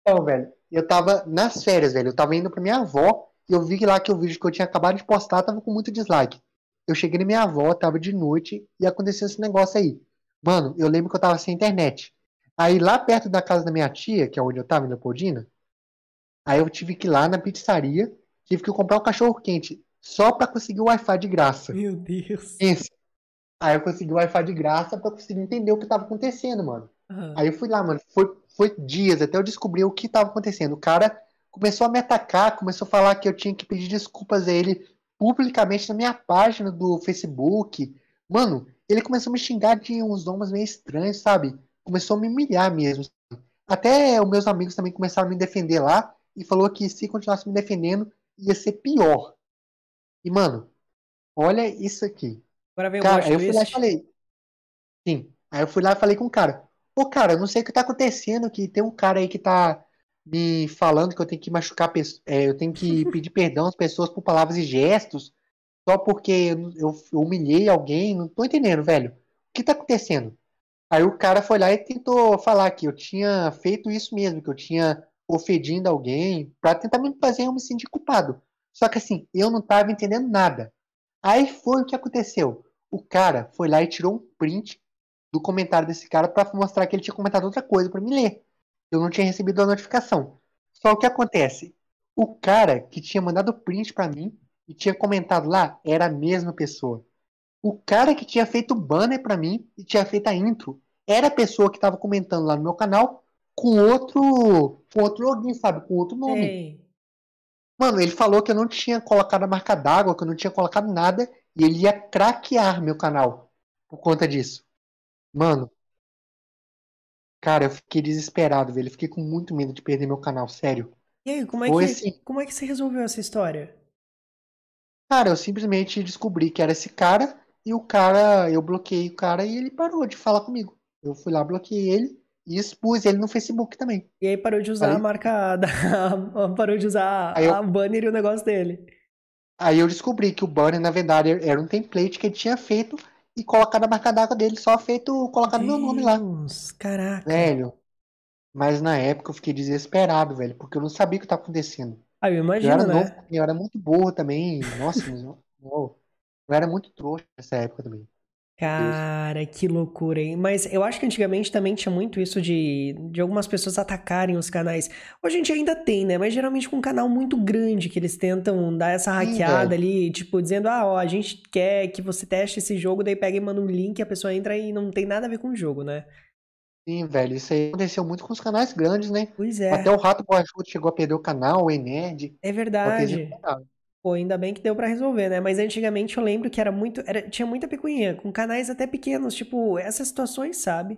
então, velho, eu tava nas férias, velho. Eu tava indo pra minha avó e eu vi lá que o vídeo que eu tinha acabado de postar tava com muito dislike. Eu cheguei na minha avó, tava de noite e aconteceu esse negócio aí. Mano, eu lembro que eu tava sem internet. Aí lá perto da casa da minha tia, que é onde eu tava, em Leopoldina, aí eu tive que ir lá na pizzaria, tive que comprar um cachorro quente só para conseguir o Wi-Fi de graça. Meu Deus. Isso. Aí eu consegui o Wi-Fi de graça para conseguir entender o que tava acontecendo, mano. Uhum. Aí eu fui lá, mano. Foi, foi dias até eu descobrir o que tava acontecendo. O cara começou a me atacar, começou a falar que eu tinha que pedir desculpas a ele publicamente na minha página do Facebook. Mano, ele começou a me xingar de uns nomes meio estranhos, sabe? Começou a me humilhar mesmo. Até os meus amigos também começaram a me defender lá e falou que se continuasse me defendendo ia ser pior. E, mano, olha isso aqui. Agora vem o Cara, aí eu fui lá e falei. Sim. Aí eu fui lá e falei com o cara. Ô, cara, eu não sei o que tá acontecendo, que tem um cara aí que tá me falando que eu tenho que machucar, pes- é, eu tenho que pedir perdão às pessoas por palavras e gestos, só porque eu, eu humilhei alguém. Não tô entendendo, velho. O que tá acontecendo? Aí o cara foi lá e tentou falar que eu tinha feito isso mesmo, que eu tinha ofendido alguém, pra tentar me fazer eu me sentir culpado. Só que assim, eu não tava entendendo nada. Aí foi o que aconteceu. O cara foi lá e tirou um print do comentário desse cara pra mostrar que ele tinha comentado outra coisa pra me ler. Eu não tinha recebido a notificação. Só o que acontece? O cara que tinha mandado o print pra mim e tinha comentado lá era a mesma pessoa. O cara que tinha feito o banner pra mim e tinha feito a intro era a pessoa que tava comentando lá no meu canal com outro, com outro login, sabe? Com outro nome. Ei, Mano, ele falou que eu não tinha colocado a marca d'água, que eu não tinha colocado nada, e ele ia craquear meu canal por conta disso. Mano, cara, eu fiquei desesperado, velho. Eu fiquei com muito medo de perder meu canal, sério. E aí, como é Foi que, assim. como é que você resolveu essa história? Cara, eu simplesmente descobri que era esse cara, e o cara, eu bloqueei o cara e ele parou de falar comigo. Eu fui lá, bloqueei ele e expus ele no Facebook também. E aí parou de usar a Aí, marca da... parou de usar aí, eu, a banner e o negócio dele. aí eu descobri que o banner, na verdade, era um template que ele tinha feito e colocado a marca d'água dele, só feito, colocado meu nome lá. Deus, caraca. Velho, mas na época eu fiquei desesperado, velho, porque eu não sabia o que estava acontecendo. Ah, eu Eu imagino, era novo, né? eu era muito burro também. Nossa, mas eu, eu era muito trouxa nessa época também. Cara, que loucura, hein? Mas eu acho que antigamente também tinha muito isso de, de algumas pessoas atacarem os canais. Hoje a gente ainda tem, né? Mas geralmente com um canal muito grande que eles tentam dar essa Sim, hackeada ali, tipo, dizendo, ah, ó, a gente quer que você teste esse jogo, daí pega e manda um link, a pessoa entra e não tem nada a ver com o jogo, né? Sim, velho, isso aí aconteceu muito com os canais grandes, né? Pois Até é, o Rato Borrachudo chegou a perder o canal, o Enerd, é que eles verdade. Pô, ainda bem que deu pra resolver, né? Mas antigamente eu lembro que era muito, era, tinha muita picuinha, com canais até pequenos, tipo, essas situações, sabe?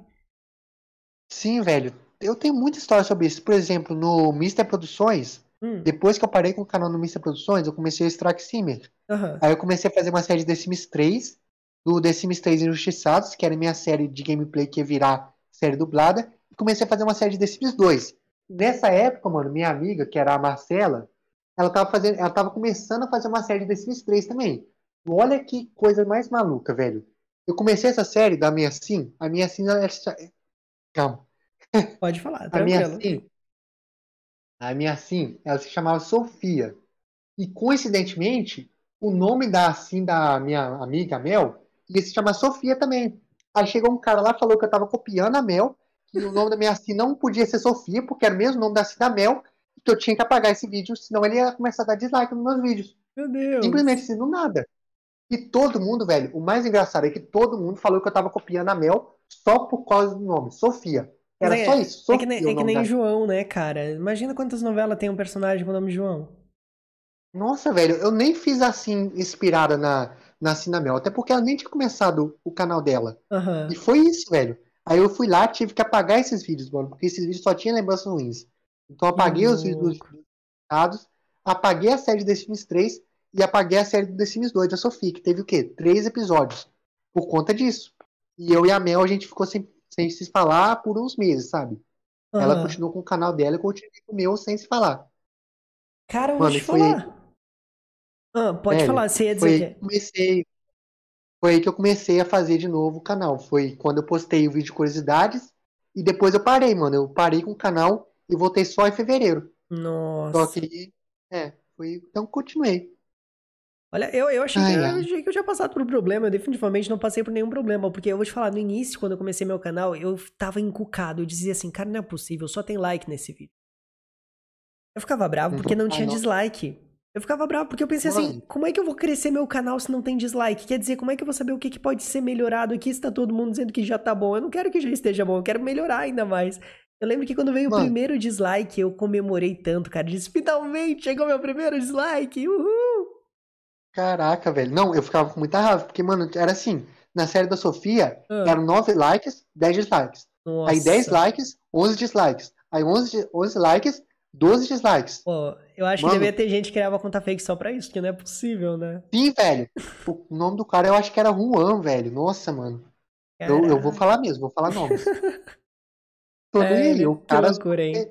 Sim, velho, eu tenho muita história sobre isso. Por exemplo, no Mister Produções, Hum, depois que eu parei com o canal no Mister Produções, eu comecei a Strike Simmer. aham. Aí eu comecei a fazer uma série de The Sims 3, do The Sims 3 Injustiçados, que era minha série de gameplay que ia virar série dublada, e comecei a fazer uma série de The Sims 2. Nessa época, mano, minha amiga, que era a Marcela, ela tava fazendo, ela tava começando a fazer uma série de The Sims 3 também. Olha que coisa mais maluca, velho. Eu comecei essa série da minha Sim, a minha Sim, ela, calma. Pode falar, A minha tranquilo. Sim, a minha Sim, ela se chamava Sofia. E coincidentemente, o nome da assim da minha amiga Mel ia se chamar Sofia também. Aí chegou um cara lá falou que eu tava copiando a Mel, que o nome da minha assim não podia ser Sofia, porque era o mesmo nome da assim da Mel, que eu tinha que apagar esse vídeo, senão ele ia começar a dar dislike nos meus vídeos. Meu Deus. Simplesmente assim, do nada. E todo mundo, velho, o mais engraçado é que todo mundo falou que eu tava copiando a Mel só por causa do nome, Sofia. Era é, só isso, é Sofia que nem, o é que nem da João, né, cara? Imagina quantas novelas tem um personagem com o nome João. Nossa, velho, eu nem fiz assim, inspirada na, na Cinamel, até porque ela nem tinha começado o canal dela. Aham. E foi isso, velho. Aí eu fui lá, tive que apagar esses vídeos, mano, porque esses vídeos só tinham lembranças ruins. Então eu apaguei os vídeos dados, apaguei a série de The Sims 3 e apaguei a série do The Sims 2 da Sofia, que teve o quê? Três episódios. Por conta disso. E eu e a Mel, a gente ficou sem, sem se falar por uns meses, sabe? Ela Aham. continuou com o canal dela e eu continuei com o meu sem se falar. Cara, eu Mano, te e foi aí, falar. Ah, pode velho, falar, você ia foi dizer aí o que eu comecei. Foi aí que eu comecei a fazer de novo o canal. Foi quando eu postei o vídeo de curiosidades e depois eu parei, mano. Eu parei com o canal e voltei só em fevereiro. Só Nossa. que, é, foi. Então continuei. Olha, eu, eu achei que, Ai, eu achei que eu tinha passado por um problema. Eu definitivamente não passei por nenhum problema. Porque eu vou te falar, no início, quando eu comecei meu canal, eu tava encucado. Eu dizia assim, cara, não é possível, só tem like nesse vídeo. Eu ficava bravo porque Uhum. não Ah, tinha dislike. Eu ficava bravo porque eu pensei assim, como é que eu vou crescer meu canal se não tem dislike? Quer dizer, como é que eu vou saber o que, que pode ser melhorado aqui se tá todo mundo dizendo que já tá bom? Eu não quero que já esteja bom, eu quero melhorar ainda mais. Eu lembro que quando veio o mano, primeiro dislike, eu comemorei tanto, cara. Disse, finalmente chegou meu primeiro dislike, uhul! caraca, velho. Não, eu ficava com muita raiva, porque, mano, era assim. Na série da Sofia, Ah, eram 9 likes, 10 dislikes. Nossa. Aí 10 likes, 11 dislikes. Aí 11, 11 likes, 12 dislikes. Pô, eu acho Mano. que devia ter gente que criava conta fake só pra isso, que não é possível, né? Sim, velho. O nome do cara eu acho que era Juan, velho. Nossa, mano. Eu, eu vou falar mesmo, vou falar nomes. Tô nem aí. É, O que cara loucura, hein?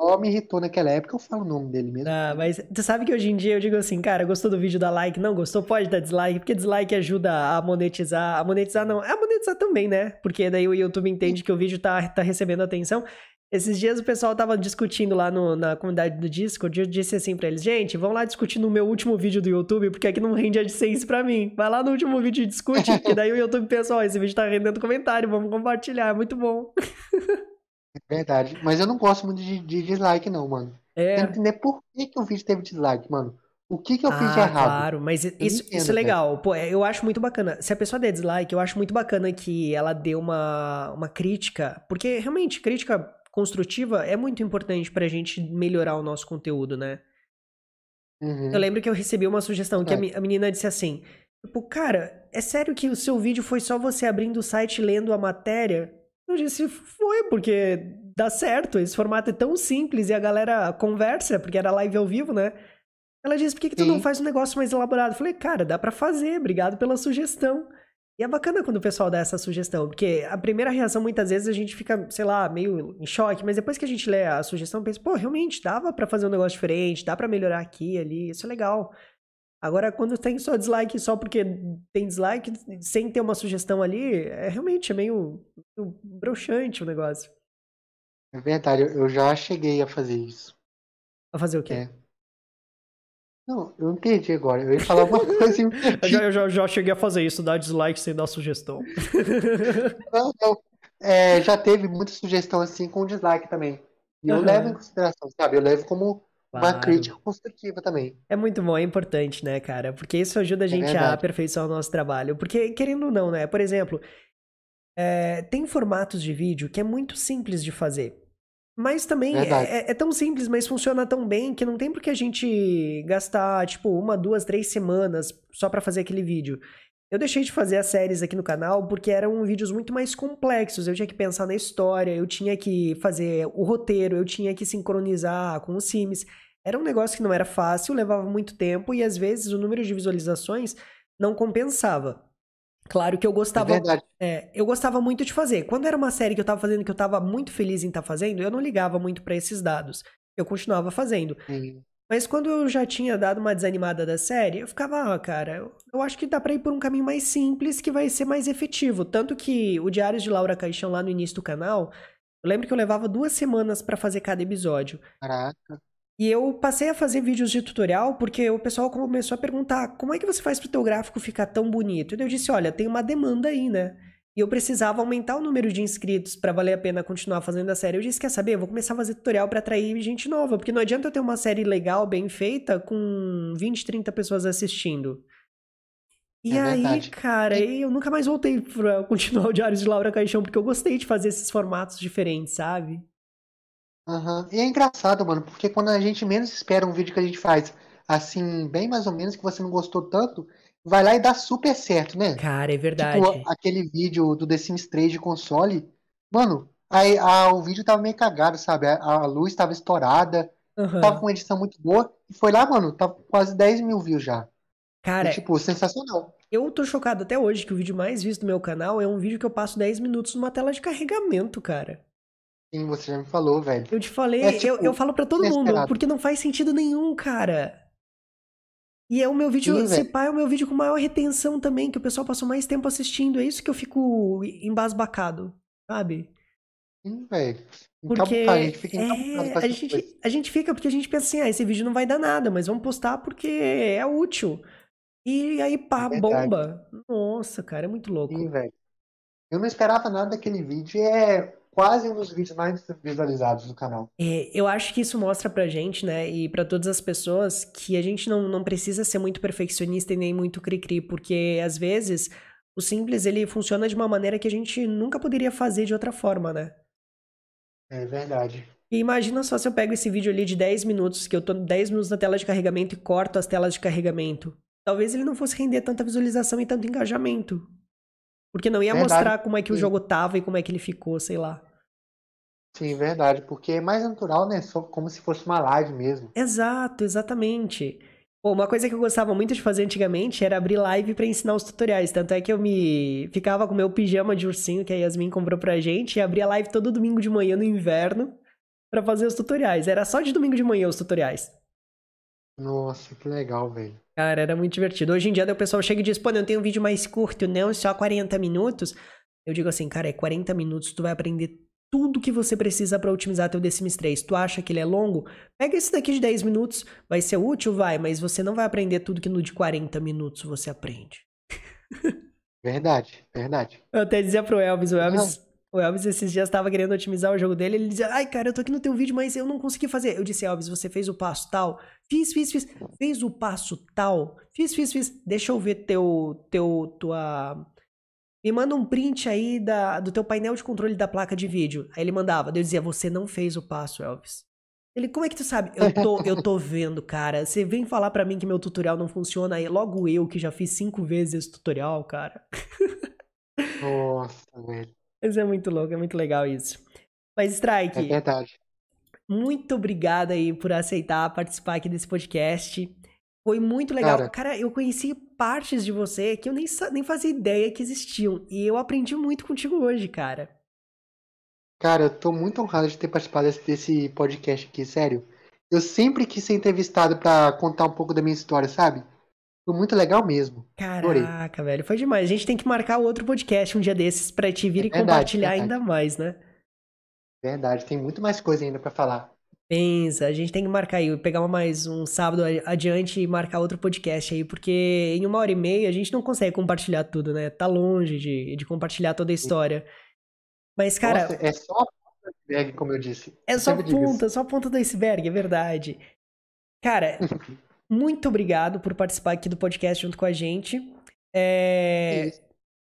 só me irritou naquela época, eu falo o nome dele mesmo. Ah, mas tu sabe que hoje em dia eu digo assim, cara, gostou do vídeo, dá like, não gostou, pode dar dislike, porque dislike ajuda a monetizar, a monetizar não, é a monetizar também, né? Porque daí o YouTube entende que o vídeo tá, tá recebendo atenção. Esses dias o pessoal tava discutindo lá no- na comunidade do Discord, eu disse assim pra eles, gente, vamos lá discutir no meu último vídeo do YouTube, porque aqui não rende AdSense pra mim. Vai lá no último vídeo e discute, que daí o YouTube pensa, ó, esse vídeo tá rendendo comentário, vamos compartilhar, é muito bom. É verdade. Mas eu não gosto muito de, de dislike, não, mano. Tem que É, entender por que, que o vídeo teve dislike, mano. O que que eu fiz de Ah, errado? claro, mas isso, isso entendo, é legal. Pô, é, eu acho muito bacana. Se a pessoa der dislike, eu acho muito bacana que ela dê uma, uma crítica, porque realmente, crítica construtiva é muito importante pra gente melhorar o nosso conteúdo, né? Uhum. Eu lembro que eu recebi uma sugestão que a, a menina disse assim: Tipo, cara, é sério que o seu vídeo foi só você abrindo o site e lendo a matéria? Eu disse, foi, porque dá certo. Esse formato é tão simples e a galera conversa, porque era live ao vivo, né? Ela disse, por que, que tu não Sim. faz um negócio mais elaborado? Eu falei, cara, dá pra fazer, obrigado pela sugestão. E é bacana quando o pessoal dá essa sugestão, porque a primeira reação, muitas vezes, a gente fica, sei lá, meio em choque, mas depois que a gente lê a sugestão, pensa, pô, realmente, dava pra fazer um negócio diferente, dá pra melhorar aqui, ali, isso é legal. Agora, quando tem só dislike só porque tem dislike, sem ter uma sugestão ali, é realmente é meio, meio broxante o negócio. É verdade, eu, já cheguei a fazer isso. Pra fazer o quê? É. Não, eu perdi agora. Eu ia falar uma coisa e Eu já, eu já, já cheguei a fazer isso, dar dislike sem dar sugestão. Não, não. É, já teve muita sugestão assim com dislike também. E eu Aham. levo em consideração, sabe? Eu levo como uma Claro. crítica construtiva também. É muito bom, é importante, né, cara? Porque isso ajuda a gente a verdade. aperfeiçoar o nosso trabalho. Porque, querendo ou não, né? Por exemplo, é, tem formatos de vídeo que é muito simples de fazer. Mas também Verdade. é, é tão simples, mas funciona tão bem que não tem por que a gente gastar, tipo, uma, duas, três semanas só pra fazer aquele vídeo. Eu deixei de fazer as séries aqui no canal porque eram vídeos muito mais complexos. Eu tinha que pensar na história, eu tinha que fazer o roteiro, eu tinha que sincronizar com os Sims. Era um negócio que não era fácil, levava muito tempo e às vezes o número de visualizações não compensava. Claro que eu É gostava verdade. é, eu gostava muito de fazer. Quando era uma série que eu tava fazendo que eu tava muito feliz em estar fazendo, eu não ligava muito pra esses dados. Eu continuava fazendo. Sim. Mas quando eu já tinha dado uma desanimada da série, eu ficava, ah, cara, eu, eu acho que dá pra ir por um caminho mais simples que vai ser mais efetivo. Tanto que o Diários de Laura Caixão lá no início do canal, eu lembro que eu levava duas semanas pra fazer cada episódio. Caraca. E eu passei a fazer vídeos de tutorial porque o pessoal começou a perguntar como é que você faz pro teu gráfico ficar tão bonito? E eu disse, olha, tem uma demanda aí, né? E eu precisava aumentar o número de inscritos pra valer a pena continuar fazendo a série. Eu disse, quer saber? Eu vou começar a fazer tutorial pra atrair gente nova, porque não adianta eu ter uma série legal, bem feita, com 20, 30 pessoas assistindo. E É aí, verdade. cara, E- eu nunca mais voltei pra continuar o Diários de Laura Caixão, porque eu gostei de fazer esses formatos diferentes, sabe? Aham. E é engraçado, mano, porque quando a gente menos espera um vídeo que a gente faz assim, bem mais ou menos, que você não gostou tanto, vai lá e dá super certo, né? Cara, é Tipo, verdade. aquele vídeo do The Sims 3 de console, mano, aí a- o vídeo tava meio cagado, sabe? A, a luz tava estourada, Aham. tava com uma edição muito boa, e foi lá, mano, tava com quase 10 mil views já. E, Cara, tipo, sensacional. Eu tô chocado até hoje que o vídeo mais visto do meu canal é um vídeo que eu passo 10 minutos numa tela de carregamento, cara. Sim, você já me falou, velho. Eu te falei, É, tipo, eu, eu falo pra todo mundo, inesperado. porque não faz sentido nenhum, cara. E é o meu vídeo, Sim, se pá, é o meu vídeo com maior retenção também, que o pessoal passou mais tempo assistindo. É isso que eu fico embasbacado, sabe? Sim, velho. Porque Encabucado, a gente fica é, a gente, a gente fica porque a gente pensa assim, ah, esse vídeo não vai dar nada, mas vamos postar porque é útil. E aí, pá, É bomba. Nossa, cara, é muito louco. Sim, velho. Eu não esperava nada daquele vídeo e é quase um dos vídeos mais visualizados do canal. É, eu acho que isso mostra pra gente, né, e pra todas as pessoas, que a gente não, não precisa ser muito perfeccionista e nem muito cri-cri, porque às vezes o simples ele funciona de uma maneira que a gente nunca poderia fazer de outra forma, né? É verdade. E imagina só se eu pego esse vídeo ali de 10 minutos, que eu tô 10 minutos na tela de carregamento e corto as telas de carregamento. Talvez ele não fosse render tanta visualização e tanto engajamento. Porque não ia Verdade. mostrar como é que o Sim. jogo tava e como é que ele ficou, sei lá. Sim, verdade, porque é mais natural, né? Só como se fosse uma live mesmo. Exato, exatamente. Pô, uma coisa que eu gostava muito de fazer antigamente era abrir live pra ensinar os tutoriais. Tanto é que eu me ficava com meu pijama de ursinho que a Yasmin comprou pra gente e abria live todo domingo de manhã no inverno pra fazer os tutoriais. Era só de domingo de manhã os tutoriais. Nossa, que legal, velho. Cara, era muito divertido. Hoje em dia, o pessoal chega e diz, pô, não tem um vídeo mais curto, não, só 40 minutos. Eu digo assim, cara, é 40 minutos, tu vai aprender tudo que você precisa pra otimizar teu The Sims 3. Tu acha que ele é longo? Pega esse daqui de 10 minutos, vai ser útil? Vai, mas você não vai aprender tudo que no de 40 minutos você aprende. Verdade, verdade. Eu até dizia pro Elvis, o Elvis, o Elvis esses dias estava querendo otimizar o jogo dele, ele dizia, ai cara, eu tô aqui no teu vídeo, mas eu não consegui fazer. Eu disse, Elvis, você fez o passo tal? Fiz, fiz, fiz. Fez o passo tal? Fiz, fiz, fiz. Deixa eu ver teu, teu, tua... Me manda um print aí da, do teu painel de controle da placa de vídeo. Aí ele mandava, eu dizia, você não fez o passo, Elvis. Ele, como é que tu sabe? Eu tô, eu tô vendo, cara. Você vem falar pra mim que meu tutorial não funciona aí. Logo eu, que já fiz cinco vezes esse tutorial, cara. Nossa, velho. Mas é muito louco, é muito legal isso. Mas, Strike, É verdade. muito obrigada aí por aceitar participar aqui desse podcast. Foi muito legal. Cara, Cara. eu conheci partes de você que eu nem, nem fazia ideia que existiam. E eu aprendi muito contigo hoje, cara. Cara, eu tô muito honrado de ter participado desse, desse podcast aqui, sério. Eu sempre quis ser entrevistado pra contar um pouco da minha história, sabe? Foi muito legal mesmo. Adorei. Caraca, velho, foi demais. A gente tem que marcar outro podcast um dia desses pra te vir É e verdade, compartilhar verdade. ainda mais, né? Verdade, tem muito mais coisa ainda pra falar. Pensa, a gente tem que marcar aí, pegar mais um sábado adiante e marcar outro podcast aí, porque em uma hora e meia a gente não consegue compartilhar tudo, né? Tá longe de, de compartilhar toda a história. Mas, cara, Nossa, é só a ponta do iceberg, como eu disse. é Eu só isso. ponta, só ponta do iceberg, é verdade. Cara, muito obrigado por participar aqui do podcast junto com a gente. É.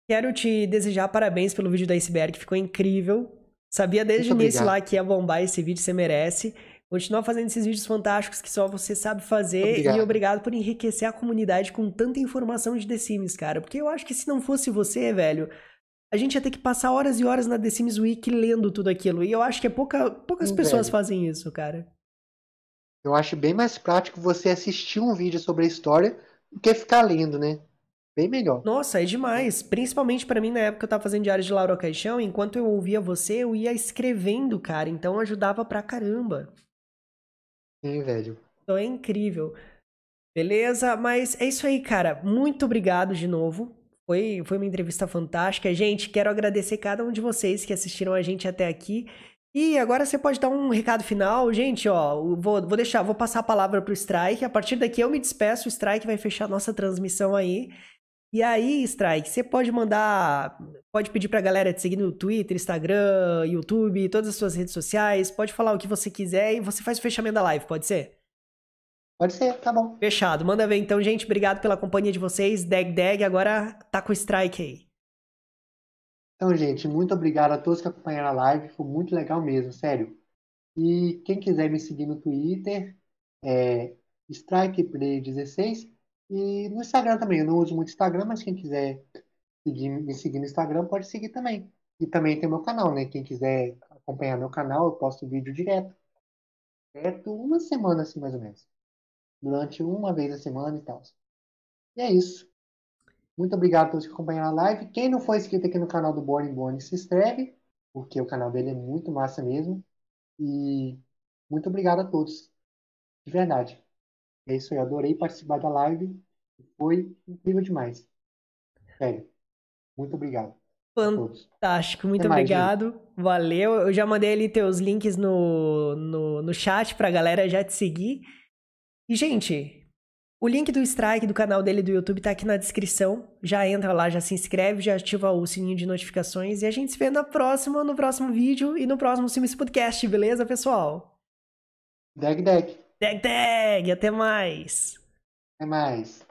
Quero te desejar parabéns pelo vídeo do iceberg, ficou incrível. Sabia desde o início lá que ia bombar esse vídeo, você merece. Continua fazendo esses vídeos fantásticos que só você sabe fazer. Obrigado. E obrigado por enriquecer a comunidade com tanta informação de The Sims, cara. Porque eu acho que se não fosse você, velho, a gente ia ter que passar horas e horas na The Sims Week lendo tudo aquilo. E eu acho que é pouca, poucas pessoas velho. fazem isso, cara. Eu acho bem mais prático você assistir um vídeo sobre a história do que ficar lendo, né? Bem melhor. Nossa, é demais. Principalmente pra mim, na época que eu tava fazendo Diário de Laura Caixão, enquanto eu ouvia você, eu ia escrevendo, cara. Então ajudava pra caramba. Sim, velho. Então é incrível. Beleza? Mas é isso aí, cara. Muito obrigado de novo. Foi, foi uma entrevista fantástica. Gente, quero agradecer cada um de vocês que assistiram a gente até aqui. E agora você pode dar um recado final. Gente, ó, vou, vou deixar, vou passar a palavra pro Strike. A partir daqui eu me despeço, o Strike vai fechar a nossa transmissão aí. E aí, Strike, você pode mandar, pode pedir pra galera te seguir no Twitter, Instagram, YouTube, todas as suas redes sociais, pode falar o que você quiser e você faz o fechamento da live, pode ser? Pode ser, tá bom. Fechado. Manda ver então, gente. Obrigado pela companhia de vocês. Dag Dag, agora tá com o strike aí. Então, gente, muito obrigado a todos que acompanharam a live. Foi muito legal mesmo, sério. E quem quiser me seguir no Twitter é StrikePlay16 e no Instagram também. Eu não uso muito Instagram, mas quem quiser seguir, me seguir no Instagram pode seguir também. E também tem meu canal, né? Quem quiser acompanhar meu canal, eu posto vídeo direto. Direto uma semana, assim, mais ou menos. Durante uma vez a semana e tal. E é isso. Muito obrigado a todos que acompanharam a live. Quem não for inscrito aqui no canal do Boring Bone, se inscreve, porque o canal dele é muito massa mesmo. E muito obrigado a todos. De verdade. É isso aí, eu adorei participar da live. Foi incrível demais. Sério. Muito obrigado. Fantástico, muito mais, obrigado. Valeu. Eu já mandei ali teus links no, no, no chat pra galera já te seguir. E, gente, o link do Strike, do canal dele do YouTube, tá aqui na descrição. Já entra lá, já se inscreve, já ativa o sininho de notificações. E a gente se vê na próxima, no próximo vídeo e no próximo Sims Podcast, beleza, pessoal? Dag Dag. Tag, tag, até mais. Até mais.